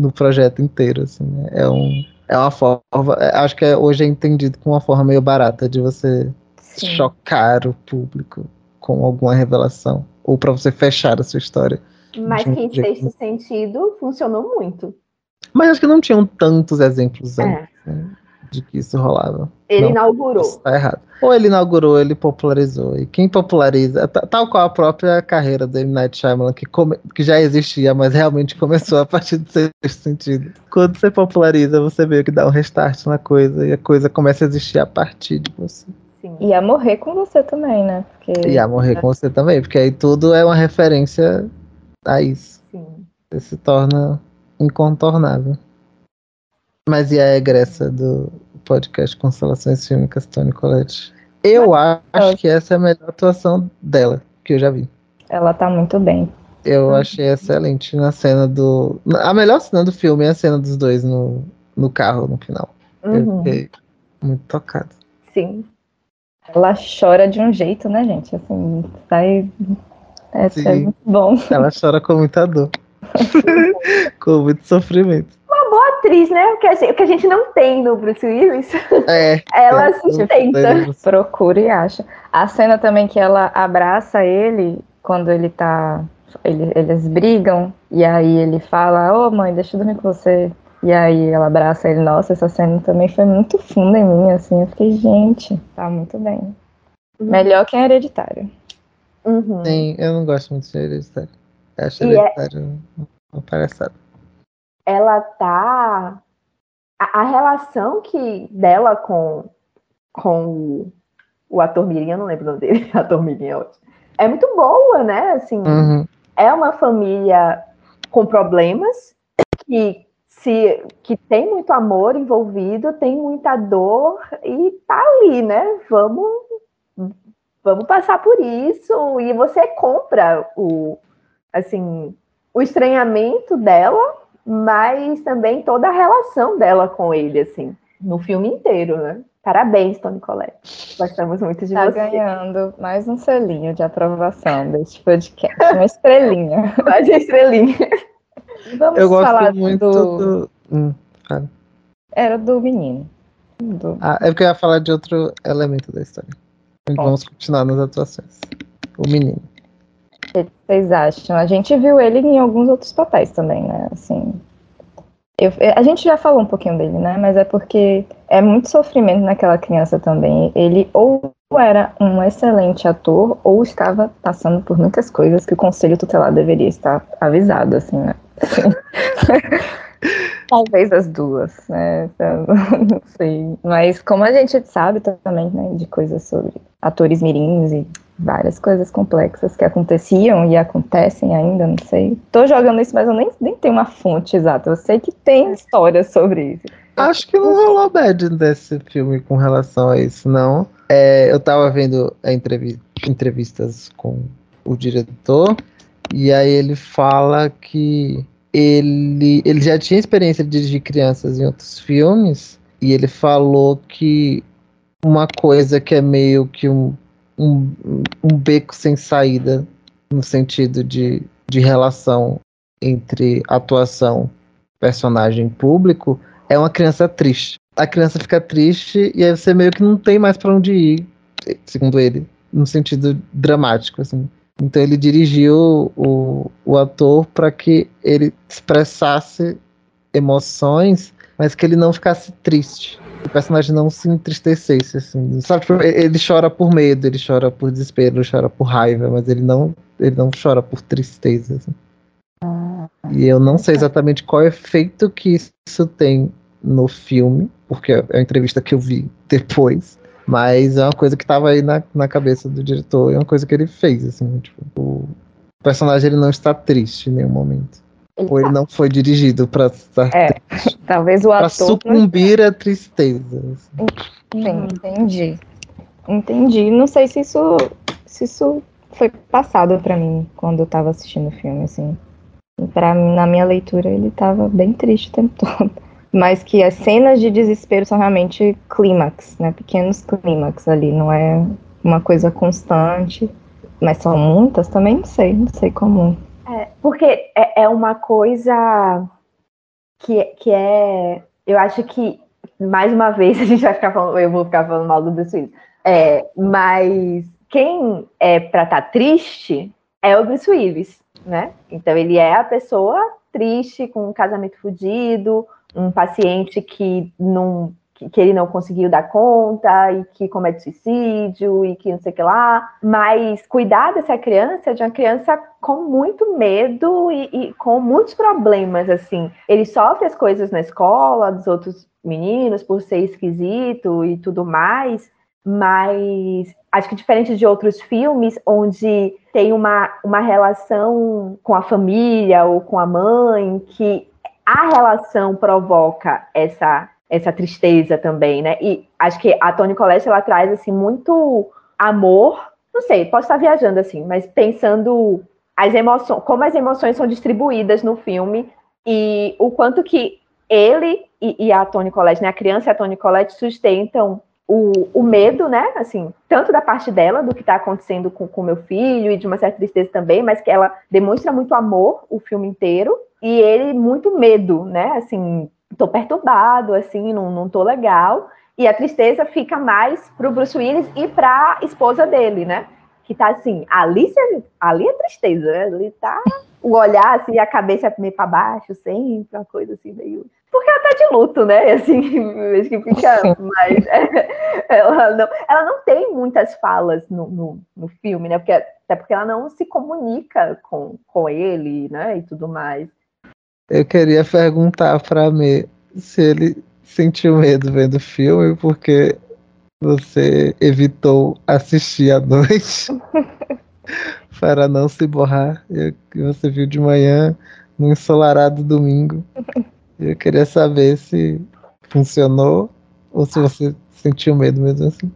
no projeto inteiro, assim. né? É um é uma forma, é, acho que é- hoje é entendido como uma forma meio barata de você Sim. chocar o público com alguma revelação ou pra você fechar a sua história. mas De um que em jeito- sexto sentido funcionou muito. Mas acho que não tinham tantos exemplos É. antes, né, de que isso rolava. Ele Não. inaugurou. Isso tá errado. Ou ele inaugurou, ele popularizou. E quem populariza, ta- tal qual a própria carreira do M. Night Shyamalan, que, come- que já existia, mas realmente começou a partir do sexto sentido. Quando você populariza, você meio que dá um restart na coisa e a coisa começa a existir a partir de você. Sim. Ia morrer com você também, né? Porque E a morrer com você também, porque aí tudo é uma referência a isso. Sim. Você se torna incontornável. Mas e a egressa do podcast Constelações Fílmicas, Tony Colette? Eu acho que essa é a melhor atuação dela, que eu já vi. ela tá muito bem. Eu achei excelente na cena do. A melhor cena do filme é a cena dos dois no, no carro no final. Eu Uhum. fiquei muito tocado. Sim. Ela chora de um jeito, né, gente? Assim, sai. É, é muito bom. Ela chora com muita dor. com muito sofrimento. Atriz, né? O que, a gente, o que a gente não tem no Bruce Willis, É. ela é, sustenta. Procura e acha. A cena também que ela abraça ele quando ele tá. ele- eles brigam, e aí ele fala, ô mãe, deixa eu dormir com você. E aí ela abraça ele, nossa, essa cena também foi muito funda em mim, assim. Eu fiquei, gente, tá muito bem. Melhor que hereditário. Uhum. Sim, eu não gosto muito de hereditário. Eu acho E é- hereditário uma palhaçada. ela tá. A, a relação que dela com, com o, o ator Mirim, eu não lembro o nome dele, ator Mirim é ótimo. É muito boa, né? Assim, Uhum. é uma família com problemas que se que tem muito amor envolvido, tem muita dor e tá ali, né? Vamos vamos passar por isso e você compra o assim, o estranhamento dela, mas também toda a relação dela com ele assim, no filme inteiro, né? Parabéns, Tony Collette. Gostamos muito de Tá você. ganhando mais um selinho de aprovação deste podcast. Uma estrelinha. Mais uma estrelinha. Vamos Eu falar gosto muito do. do. Hum. Era do menino. Do... Ah, é porque eu ia falar de outro elemento da história. Então, Vamos continuar nas atuações. O menino. O que vocês acham? A gente viu ele em alguns outros papéis também, né? Assim, eu- a gente já falou um pouquinho dele, né? Mas é porque é muito sofrimento naquela criança também. Ele ou era um excelente ator ou estava passando por muitas coisas que o conselho tutelar deveria estar avisado, assim, né? Talvez as duas, né? Então, Não sei. Mas como a gente sabe também, né, de coisas sobre atores mirins e várias coisas complexas que aconteciam e acontecem ainda, não sei. Tô jogando isso, mas eu nem, nem tenho uma fonte exata. Eu sei que tem histórias sobre isso. Acho que não rolou bad desse filme com relação a isso, não. É, eu tava vendo entrevi- entrevistas com o diretor, e aí ele fala que ele, ele já tinha experiência de dirigir crianças em outros filmes, e ele falou que uma coisa que é meio que um, um, um beco sem saída, no sentido de, de relação entre atuação, personagem público, é uma criança triste. A criança fica triste e aí você meio que não tem mais para onde ir, segundo ele, no sentido dramático, assim. Então ele dirigiu o, o ator para que ele expressasse emoções, mas que ele não ficasse triste. O personagem não se entristecesse, assim. Sabe, tipo, ele chora por medo, ele chora por desespero, ele chora por raiva, mas ele não, ele não chora por tristeza. Assim. E eu não sei exatamente qual efeito que isso tem no filme, porque é a entrevista que eu vi depois. Mas é uma coisa que estava aí na, na cabeça do diretor, é uma coisa que ele fez, assim, tipo, o personagem ele não está triste em nenhum momento. Ele Ou tá. ele não foi dirigido para estar é, triste. Talvez o ator. sucumbir à tristeza. Assim. Sim, entendi. Entendi. Não sei se isso, se isso foi passado para mim quando eu estava assistindo o filme, assim. Pra, na minha leitura, ele estava bem triste o tempo todo. Mas que as cenas de desespero são realmente clímax, né? Pequenos clímax ali, não é uma coisa constante. Mas são muitas também? Não sei, não sei como. É, porque é, é uma coisa que, que é. Eu acho que, mais uma vez, a gente vai ficar falando, eu vou ficar falando mal do Bruce Willis. É, mas quem é pra estar tá triste é o Bruce Willis né? Então ele é a pessoa triste, com um casamento fudido, um paciente que não que ele não conseguiu dar conta e que comete suicídio e que não sei o que lá. Mas cuidar dessa criança é de uma criança com muito medo e, e, com muitos problemas, assim. Ele sofre as coisas na escola dos outros meninos por ser esquisito e tudo mais, mas acho que diferente de outros filmes onde tem uma, uma relação com a família ou com a mãe que a relação provoca essa essa tristeza também, né? E acho que a Toni Collette ela traz assim muito amor, não sei, posso estar viajando assim, mas pensando as emoções, como as emoções são distribuídas no filme e o quanto que ele e, e a Toni Collette, né, a criança e a Toni Collette sustentam o, o medo, né? Assim, tanto da parte dela, do que está acontecendo com o meu filho, e de uma certa tristeza também, mas que ela demonstra muito amor o filme inteiro, e ele muito medo, né? Assim, tô perturbado, assim, não, não tô legal. E a tristeza fica mais pro Bruce Willis e pra esposa dele, né? Que tá assim, ali, ali é tristeza, né? Ali tá o olhar, assim, a cabeça meio para baixo, sempre, uma coisa assim, meio porque ela tá de luto, né? Assim, vejo que fica mais. ela, não, ela não tem muitas falas no, no, no, filme, né? Porque, até porque ela não se comunica com, com ele, né? E tudo mais. Eu queria perguntar para mim se ele sentiu medo vendo o filme, porque você evitou assistir à noite para não se borrar. E você viu de manhã no ensolarado domingo. Eu queria saber se funcionou ou se você sentiu medo mesmo assim.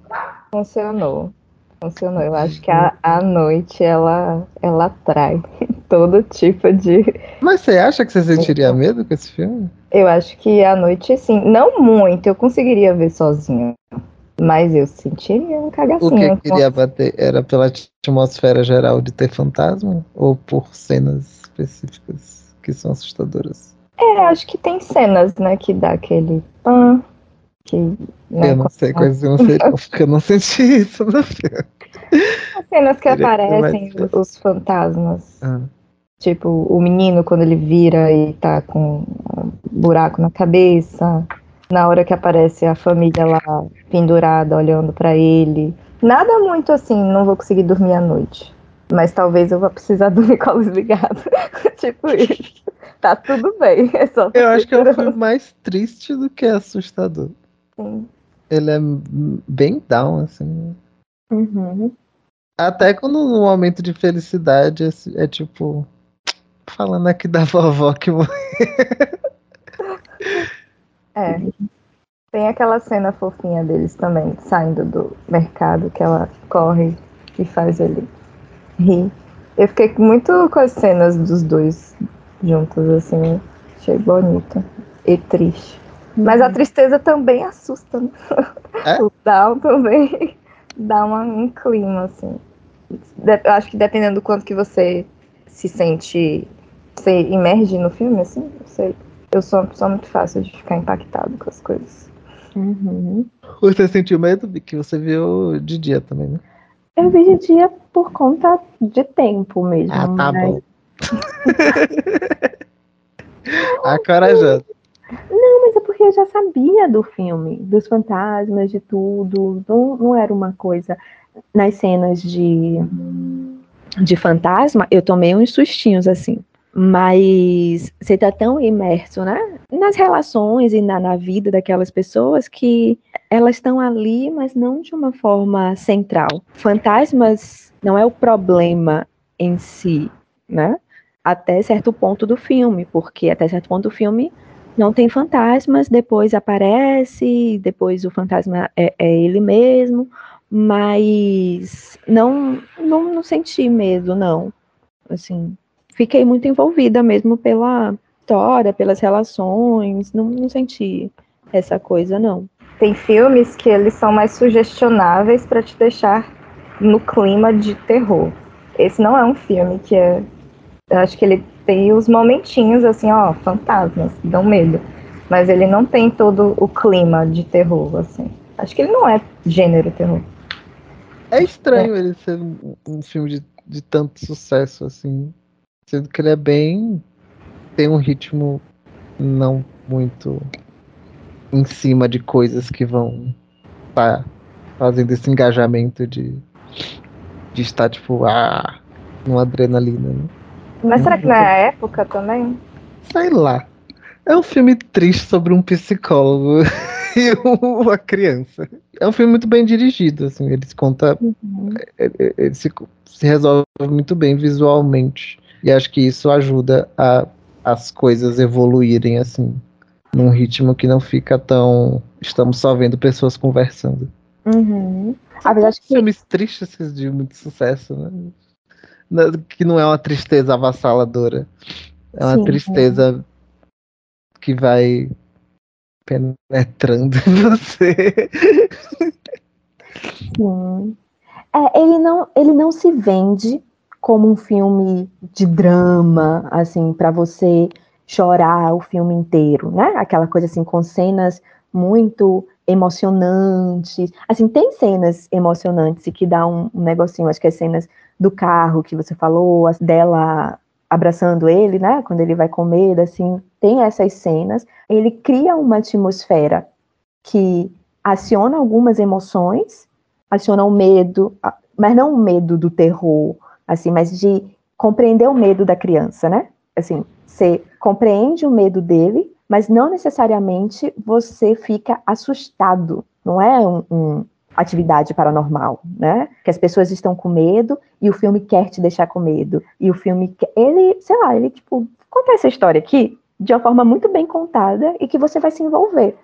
Funcionou. Funcionou. Eu acho que a, a noite ela, ela atrai todo tipo de. Mas você acha que você sentiria medo com esse filme? Eu acho que a noite, sim. Não muito, eu conseguiria ver sozinho. Mas eu sentiria um cagacinho. O que queria bater era pela atmosfera geral de ter fantasma? Ou por cenas específicas que são assustadoras? É, acho que tem cenas, né, que dá aquele pan. Que, né, eu não sei quais seriam, porque eu não senti isso no filme. As cenas que aparecem, os fantasmas. Ah. Tipo, o menino quando ele vira e tá com um buraco na cabeça. Na hora que aparece a família lá pendurada olhando para ele. Nada muito assim, não vou conseguir dormir à noite. Mas talvez eu vá precisar dormir com a luz ligada. tipo isso tá tudo bem. É só Eu acho que é um filme mais triste do que assustador. Sim. Ele é bem down, assim. Uhum. Até quando no momento de felicidade é, é tipo. Falando aqui da vovó que morreu. É. Tem aquela cena fofinha deles também, saindo do mercado, que ela corre e faz ele rir. Eu fiquei muito com as cenas dos dois juntos, assim. Achei bonita e triste. Mas a uhum. tristeza também assusta, né? É? O down também dá uma, um clima, assim. De, eu acho que dependendo do quanto que você se sente Você emerge no filme, assim? Você, eu sou uma pessoa muito fácil de ficar impactado com as coisas. Uhum. Você sentiu medo que você viu de dia também, né? Eu vi de dia por conta de tempo mesmo. Ah, tá mas- bom. Acorajado. Não, mas é porque eu já sabia do filme, dos fantasmas, de tudo. Não, não era uma coisa. Nas cenas de, de fantasma, eu tomei uns sustinhos assim. Mas você tá tão imerso, né? Nas relações e na, na vida daquelas pessoas que elas estão ali, mas não de uma forma central. Fantasmas não é o problema em si, né? Até certo ponto do filme, porque até certo ponto do filme não tem fantasmas, depois aparece, depois o fantasma é, é ele mesmo, mas não, não, não senti medo, não. Assim, fiquei muito envolvida mesmo pela história, pelas relações, não, não senti essa coisa, não. Tem filmes que eles são mais sugestionáveis para te deixar no clima de terror. Esse não é um filme que é. Eu acho que ele tem os momentinhos assim, ó, fantasmas, que dão medo. Mas ele não tem todo o clima de terror, assim. Acho que ele não é gênero terror. É estranho ele ser um, um filme de, de tanto sucesso, assim. Sendo que ele é bem. tem um ritmo não muito em cima de coisas que vão estar fazendo esse engajamento de, de estar, tipo, ah, numa adrenalina, né? Mas será que não é a época também? Sei lá. É um filme triste sobre um psicólogo e uma criança. É um filme muito bem dirigido, assim, ele se conta, ele, ele se, se resolve muito bem visualmente. E acho que isso ajuda a as coisas evoluírem assim, num ritmo que não fica tão estamos só vendo pessoas conversando. Uhum. A verdade é que Filmes tristes de muito sucesso, né? Que não é uma tristeza avassaladora. É uma Sim, tristeza que vai penetrando em você. Sim. É, ele não, ele não se vende como um filme de drama, assim, para você chorar o filme inteiro, né? Aquela coisa assim com cenas muito emocionantes. Assim, tem cenas emocionantes e que dá um, um negocinho, acho que é cenas do carro que você falou, as dela abraçando ele, né? Quando ele vai comer, assim, tem essas cenas. Ele cria uma atmosfera que aciona algumas emoções, aciona o medo, mas não o medo do terror, assim, mas de compreender o medo da criança, né? Assim, você compreende o medo dele, mas não necessariamente você fica assustado. Não é um, um atividade paranormal, né? Que as pessoas estão com medo e o filme quer te deixar com medo. E o filme, quer- ele, sei lá, ele tipo conta essa história aqui de uma forma muito bem contada e que você vai se envolver.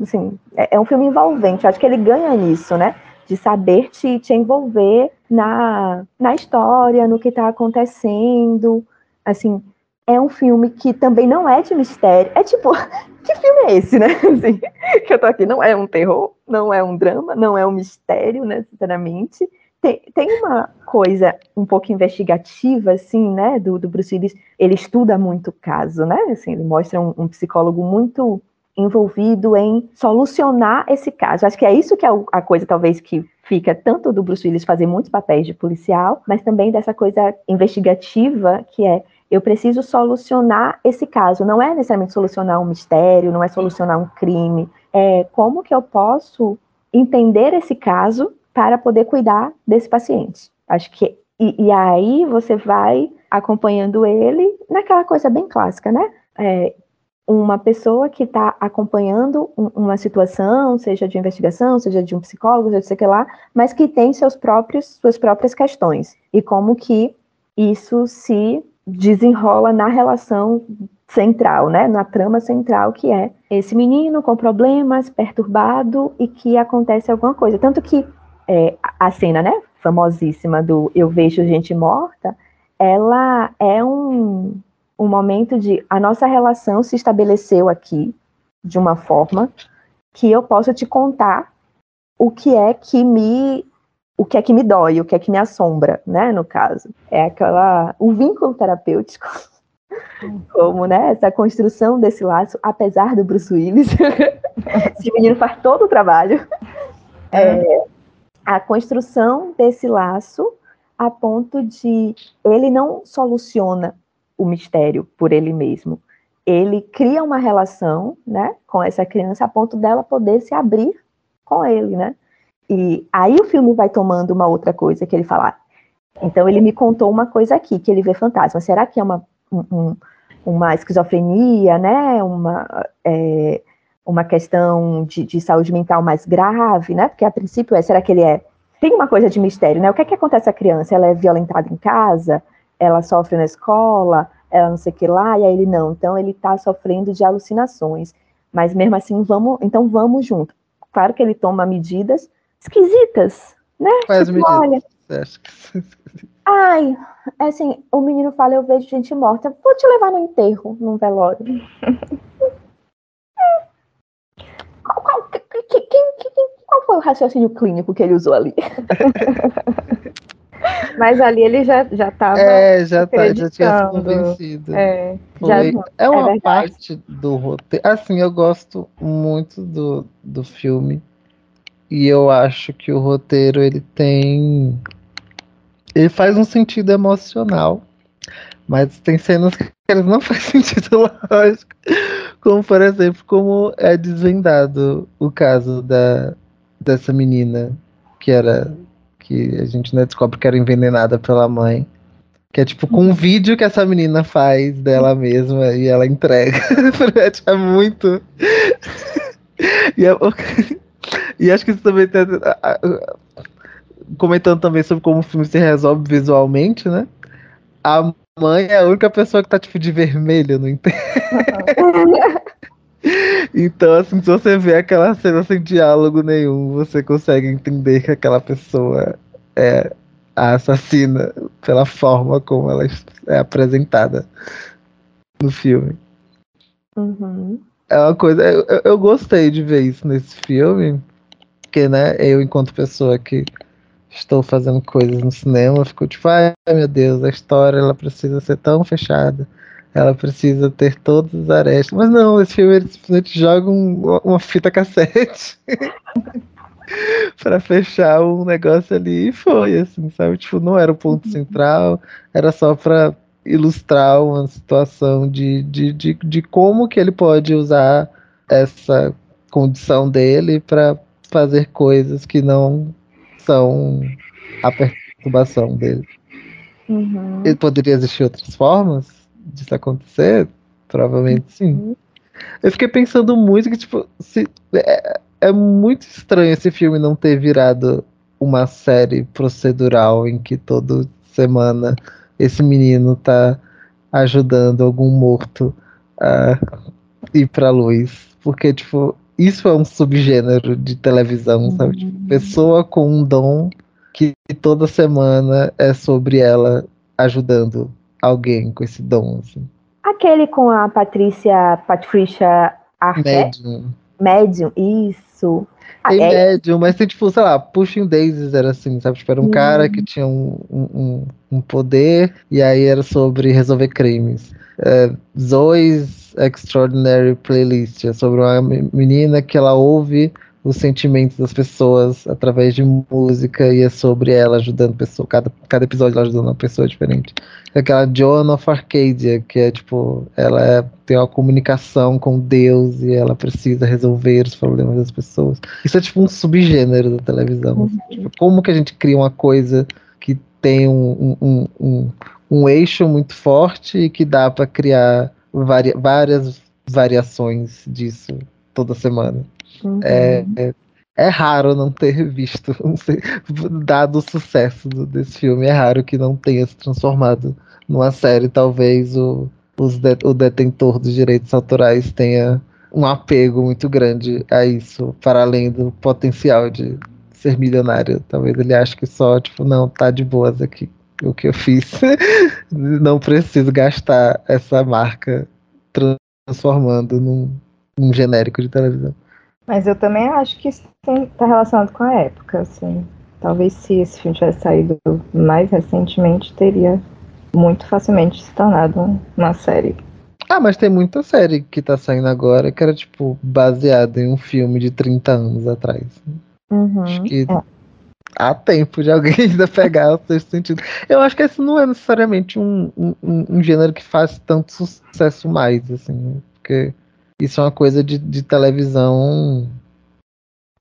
Assim, é, é um filme envolvente. Eu acho que ele ganha nisso, né? De saber te, te envolver na, na história, no que está acontecendo. Assim, é um filme que também não é de mistério. É tipo, que filme é esse, né? Assim, que eu tô aqui. Não é um terror, não é um drama, não é um mistério, necessariamente. Tem, tem uma coisa um pouco investigativa, assim, né? Do, do Bruce Willis. Ele estuda muito o caso, né? Assim, ele mostra um, um psicólogo muito envolvido em solucionar esse caso. Acho que é isso que é a coisa, talvez, que fica tanto do Bruce Willis fazer muitos papéis de policial, mas também dessa coisa investigativa, que é eu preciso solucionar esse caso. Não é necessariamente solucionar um mistério, não é solucionar um crime. É como que eu posso entender esse caso para poder cuidar desse paciente. Acho que e, e aí você vai acompanhando ele naquela coisa bem clássica, né? É, uma pessoa que está acompanhando um- uma situação, seja de investigação, seja de um psicólogo, seja de sei que lá, mas que tem seus próprios, suas próprias questões. E como que isso se desenrola na relação central, né? Na trama central, que é esse menino com problemas, perturbado e que acontece alguma coisa. Tanto que é, a cena, né? Famosíssima do Eu Vejo Gente Morta, ela é um, um momento de a nossa relação se estabeleceu aqui de uma forma que eu posso te contar o que é que me o que é que me dói, o que é que me assombra, né, no caso. É aquela o vínculo terapêutico Como, né, essa construção desse laço, apesar do Bruce Willis, esse menino faz todo o trabalho. É, a construção desse laço a ponto de ele não soluciona o mistério por ele mesmo. Ele cria uma relação, né, com essa criança a ponto dela poder se abrir com ele, né? E aí o filme vai tomando uma outra coisa que ele fala. Então ele me contou uma coisa aqui que ele vê fantasma. Será que é uma um, uma esquizofrenia, né? Uma é, uma questão de, de saúde mental mais grave, né? Porque a princípio é será que ele é tem uma coisa de mistério, né? O que é que acontece à criança? Ela é violentada em casa? Ela sofre na escola? Ela não sei o que lá? E aí ele não. Então ele está sofrendo de alucinações. Mas mesmo assim, vamos, então vamos junto. Claro que ele toma medidas esquisitas, né? Quais tipo, medidas? Olha, ai, é assim, o menino fala, eu vejo gente morta, vou te levar no enterro, num velório. qual, qual, quem, quem, qual foi o raciocínio clínico que ele usou ali? Mas ali ele já já estava. É, já, tá, já tinha se convencido. É, já, é uma é parte do roteiro. Assim, eu gosto muito do, do filme. E eu acho que o roteiro ele tem. Ele faz um sentido emocional. Mas tem cenas que eles não fazem sentido lógico. Como, por exemplo, como é desvendado o caso da, dessa menina que era que a gente né, descobre que era envenenada pela mãe. Que é tipo com um vídeo que essa menina faz dela mesma e ela entrega. é muito. e, é... e acho que isso também tem. Comentando também sobre como o filme se resolve visualmente, né? A mãe é a única pessoa que tá tipo de vermelho no enterro. Então, assim, se você vê aquela cena sem diálogo nenhum, você consegue entender que aquela pessoa é a assassina pela forma como ela é apresentada no filme. Uhum. É uma coisa. Eu, eu gostei de ver isso nesse filme, porque, né, eu, enquanto pessoa que estou fazendo coisas no cinema, fico tipo, ai meu Deus, a história ela precisa ser tão fechada ela precisa ter todos os arestas. Mas não, esse filme ele simplesmente joga um, uma fita cassete para fechar um negócio ali e foi, assim, sabe? Tipo, não era o ponto uhum. central, era só para ilustrar uma situação de, de, de, de como que ele pode usar essa condição dele para fazer coisas que não são a perturbação dele. Uhum. Ele poderia existir outras formas? disso acontecer? Provavelmente sim. Eu fiquei pensando muito que, tipo, se, é, é muito estranho esse filme não ter virado uma série procedural em que toda semana esse menino tá ajudando algum morto a ir pra luz. Porque, tipo, isso é um subgênero de televisão, sabe? Tipo, uhum. pessoa com um dom que toda semana é sobre ela ajudando alguém com esse dom, assim. Aquele com a Patrícia, Patrícia Arquette? Médium. Médium, isso. Tem é... médium, mas tem tipo, sei lá, Pushing Daisies era assim, sabe? Tipo, era um hum. cara que tinha um, um, um, poder e aí era sobre resolver crimes. É, Zoe's Extraordinary Playlist é sobre uma menina que ela ouve os sentimentos das pessoas através de música e é sobre ela ajudando pessoa, cada, cada episódio ela ajudando uma pessoa diferente. Aquela Joan of Arcadia, que é tipo, ela é, tem uma comunicação com Deus e ela precisa resolver os problemas das pessoas. Isso é tipo um subgênero da televisão. Uhum. Tipo, como que a gente cria uma coisa que tem um, um, um, um eixo muito forte e que dá para criar vari, várias variações disso toda semana. Uhum. É, é, raro não ter visto, dado o sucesso do, desse filme, é raro que não tenha se transformado numa série. Talvez o, de, o detentor dos direitos autorais tenha um apego muito grande a isso, para além do potencial de ser milionário. Talvez ele ache que só, tipo, não, tá de boas aqui o que eu fiz. não preciso gastar essa marca transformando num, num genérico de televisão. Mas eu também acho que isso está relacionado com a época, assim. Talvez se esse filme tivesse saído mais recentemente, teria muito facilmente se tornado uma série. Ah, mas tem muita série que tá saindo agora que era, tipo, baseada em um filme de 30 anos atrás. Uhum. Acho que É. há tempo de alguém ainda pegar o sexto sentido. Eu acho que esse não é necessariamente um, um, um- um gênero que faz tanto sucesso mais, assim, porque isso é uma coisa de, de televisão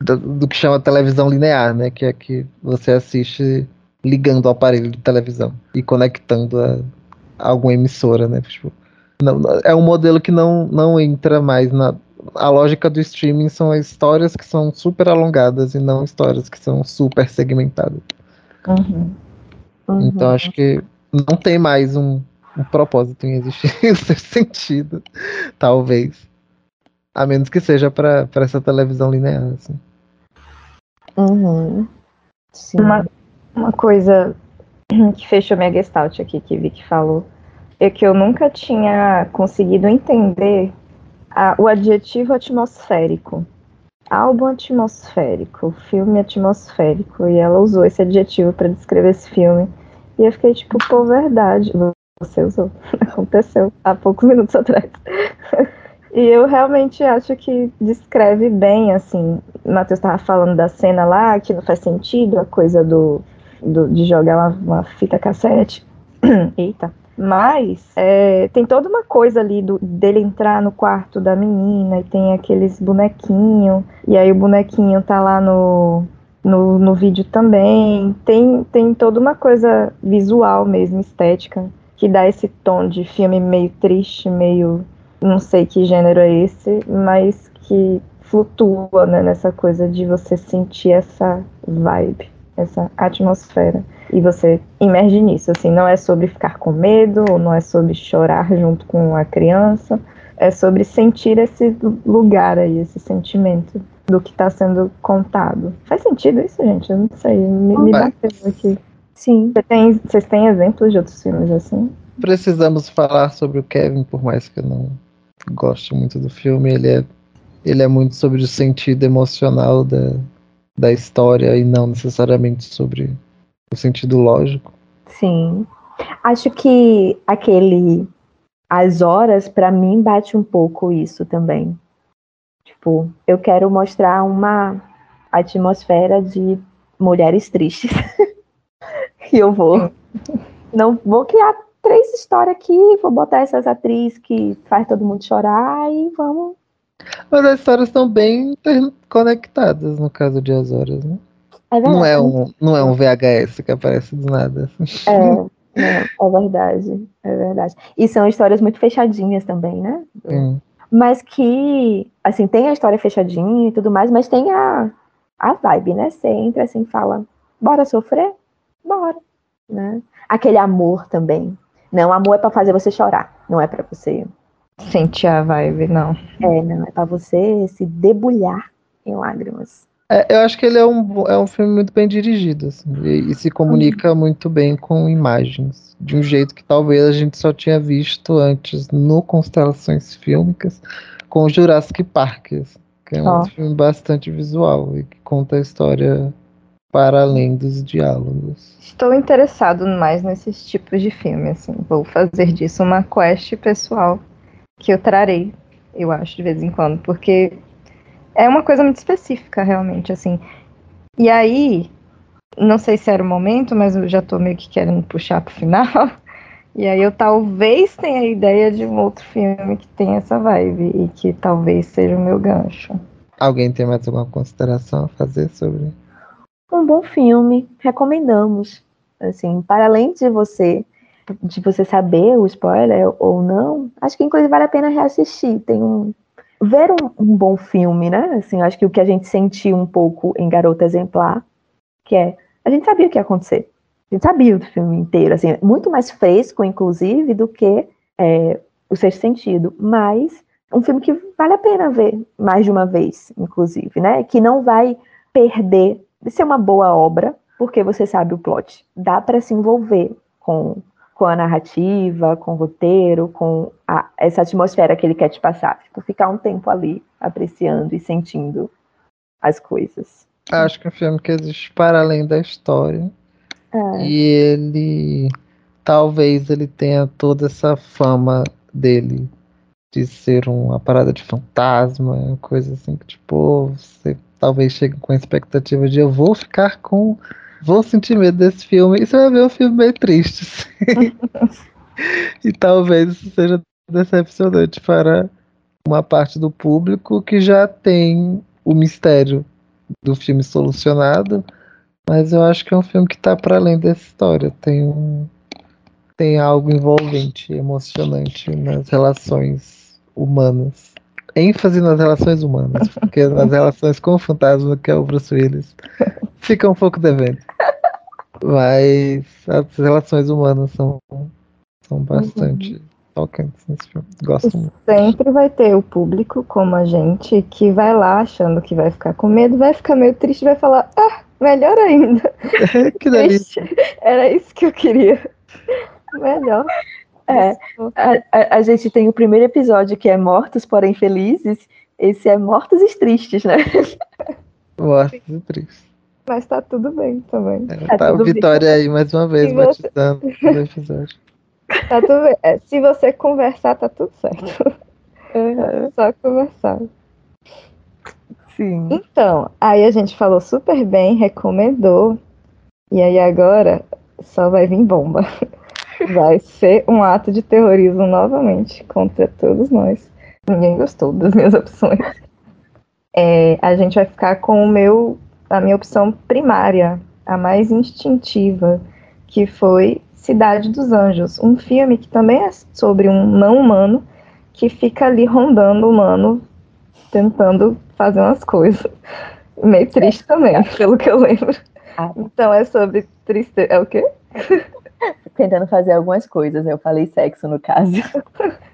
do, do que chama televisão linear, né? Que é que você assiste ligando o aparelho de televisão e conectando a, a alguma emissora, né? Tipo, não- é um modelo que não, não entra mais na. A lógica do streaming são as histórias que são super alongadas e não histórias que são super segmentadas. Uhum. Uhum. Então acho que não tem mais um, um propósito em existir seu sentido, talvez. A menos que seja para essa televisão linear. Assim. Uhum. Sim. Uma, uma coisa que fechou minha gestalt aqui, que vi que falou, é que eu nunca tinha conseguido entender a- o adjetivo atmosférico. Álbum atmosférico, filme atmosférico, e ela usou esse adjetivo para descrever esse filme. E eu fiquei tipo, pô, verdade. Você usou. Aconteceu há poucos minutos atrás. E eu realmente acho que descreve bem, assim. O Matheus estava falando da cena lá, que não faz sentido, a coisa do, do- de jogar uma, uma fita cassete. Eita. Mas é, tem toda uma coisa ali do, dele entrar no quarto da menina e tem aqueles bonequinhos, e aí o bonequinho tá lá no, no, no vídeo também. Tem, tem toda uma coisa visual mesmo, estética, que dá esse tom de filme meio triste, meio não sei que gênero é esse, mas que flutua né, nessa coisa de você sentir essa vibe, essa atmosfera. E você emerge nisso, assim, não é sobre ficar com medo, ou não é sobre chorar junto com a criança, é sobre sentir esse lugar aí, esse sentimento do que está sendo contado. Faz sentido isso, gente? Eu não sei, me, me bateu aqui. Sim. Você tem, vocês têm exemplos de outros filmes assim? Precisamos falar sobre o Kevin, por mais que eu não goste muito do filme. Ele é, ele é muito sobre o sentido emocional da, da história e não necessariamente sobre o sentido lógico. Sim. Acho que aquele As Horas, pra mim, bate um pouco isso também. Tipo, eu quero mostrar uma atmosfera de mulheres tristes. e eu vou. Não vou criar três histórias aqui, vou botar essas atrizes que faz todo mundo chorar e vamos. Mas as histórias estão bem interconectadas no caso de As Horas, né? É verdade. Não é um, não é um VHS que aparece do nada. É, é, é verdade, é verdade. E são histórias muito fechadinhas também, né? Hum. Mas que, assim, tem a história fechadinha e tudo mais, mas tem a, a vibe, né? Você entra assim e fala, bora sofrer? Bora, né? Aquele amor também. Não, amor é pra fazer você chorar, não é pra você. Sentir a vibe, não. É, não, é pra você se debulhar em lágrimas. É, eu acho que ele é um, é um filme muito bem dirigido, assim, e, e se comunica muito bem com imagens, de um jeito que talvez a gente só tinha visto antes no Constelações Fílmicas, com Jurassic Park, assim, que é um outro filme bastante visual e que conta a história para além dos diálogos. Estou interessado mais nesses tipos de filme, assim. Vou fazer disso uma quest pessoal que eu trarei, eu acho, de vez em quando, porque é uma coisa muito específica, realmente, assim. E aí, não sei se era o momento, mas eu já tô meio que querendo puxar pro final. E aí eu talvez tenha a ideia de um outro filme que tem essa vibe e que talvez seja o meu gancho. Alguém tem mais alguma consideração a fazer sobre? Um bom filme, recomendamos. Assim, para além de você de você saber o spoiler ou não, acho que inclusive vale a pena reassistir. Tem um ver um, um bom filme, né? Assim, acho que o que a gente sentiu um pouco em Garota Exemplar, que é a gente sabia o que ia acontecer. A gente sabia o filme inteiro, assim, muito mais fresco, inclusive, do que é, o Sexto Sentido. Mas um filme que vale a pena ver mais de uma vez, inclusive, né? Que não vai perder de ser uma boa obra, porque você sabe o plot. Dá para se envolver com, com a narrativa, com o roteiro, com a, essa atmosfera que ele quer te passar. Tipo, ficar um tempo ali apreciando e sentindo as coisas. Acho que é um filme que existe para além da história. É. E ele talvez ele tenha toda essa fama dele de ser uma parada de fantasma, coisa assim que tipo, você talvez chegue com a expectativa de eu vou ficar com. Vou sentir medo desse filme, e você vai ver um filme meio triste. assim. e talvez isso seja decepcionante para uma parte do público que já tem o mistério do filme solucionado, mas eu acho que é um filme que está para além dessa história. Tem um, tem algo envolvente, emocionante nas relações humanas. Ênfase nas relações humanas, porque nas relações com o fantasma, que é o Bruce Willis, fica um pouco devendo. Mas as relações humanas são, são bastante tocantes nesse filme. Gosto muito. Sempre vai ter o público, como a gente, que vai lá achando que vai ficar com medo, vai ficar meio triste vai falar: Ah, melhor ainda. que delícia. Era isso que eu queria. Melhor. É, a, a- a gente tem o primeiro episódio que é Mortos, porém Felizes. Esse é Mortos e Tristes, né? Mortos e tristes. Mas tá tudo bem também. É, Tá tá a tudo bem. Vitória aí mais uma vez E você- batizando o episódio. Tá tudo bem. É, se você conversar, tá tudo certo. É só conversar. Sim. Então, aí a gente falou super bem, recomendou. E aí agora só vai vir bomba. Vai ser um ato de terrorismo novamente contra todos nós. Ninguém gostou das minhas opções. É, a gente vai ficar com o meu, a minha opção primária, a mais instintiva, que foi Cidade dos Anjos, um filme que também é sobre um não humano que fica ali rondando o humano, tentando fazer umas coisas. Meio triste também, pelo que eu lembro. Ah. Então é sobre tristeza. É o quê? Tentando fazer algumas coisas. Eu falei sexo no caso.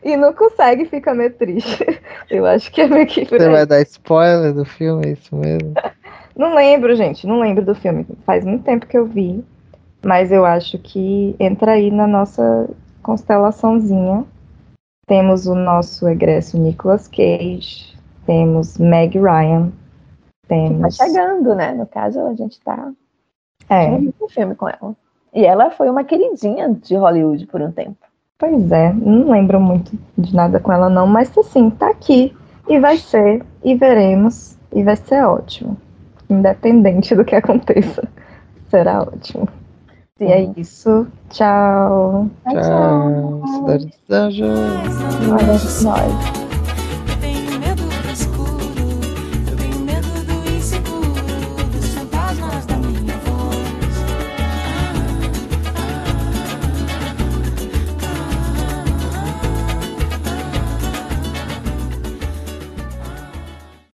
E não consegue, fica meio triste. Eu acho que é meio que Você vai dar spoiler do filme, é isso mesmo? Não lembro, gente, não lembro do filme. Faz muito tempo que eu vi. Mas eu acho que entra aí na nossa constelaçãozinha. Temos o nosso egresso Nicolas Cage. Temos Meg Ryan. Tá Temos. chegando, né? No caso, a gente tá É, um filme com ela. E ela foi uma queridinha de Hollywood por um tempo. pois é. Não lembro muito de nada com ela, não. Mas assim, tá aqui. E vai ser. E veremos. E vai ser ótimo. Independente do que aconteça. Será ótimo. E é isso. Tchau. Tchau, Cidade dos Anjos. Olha, nós.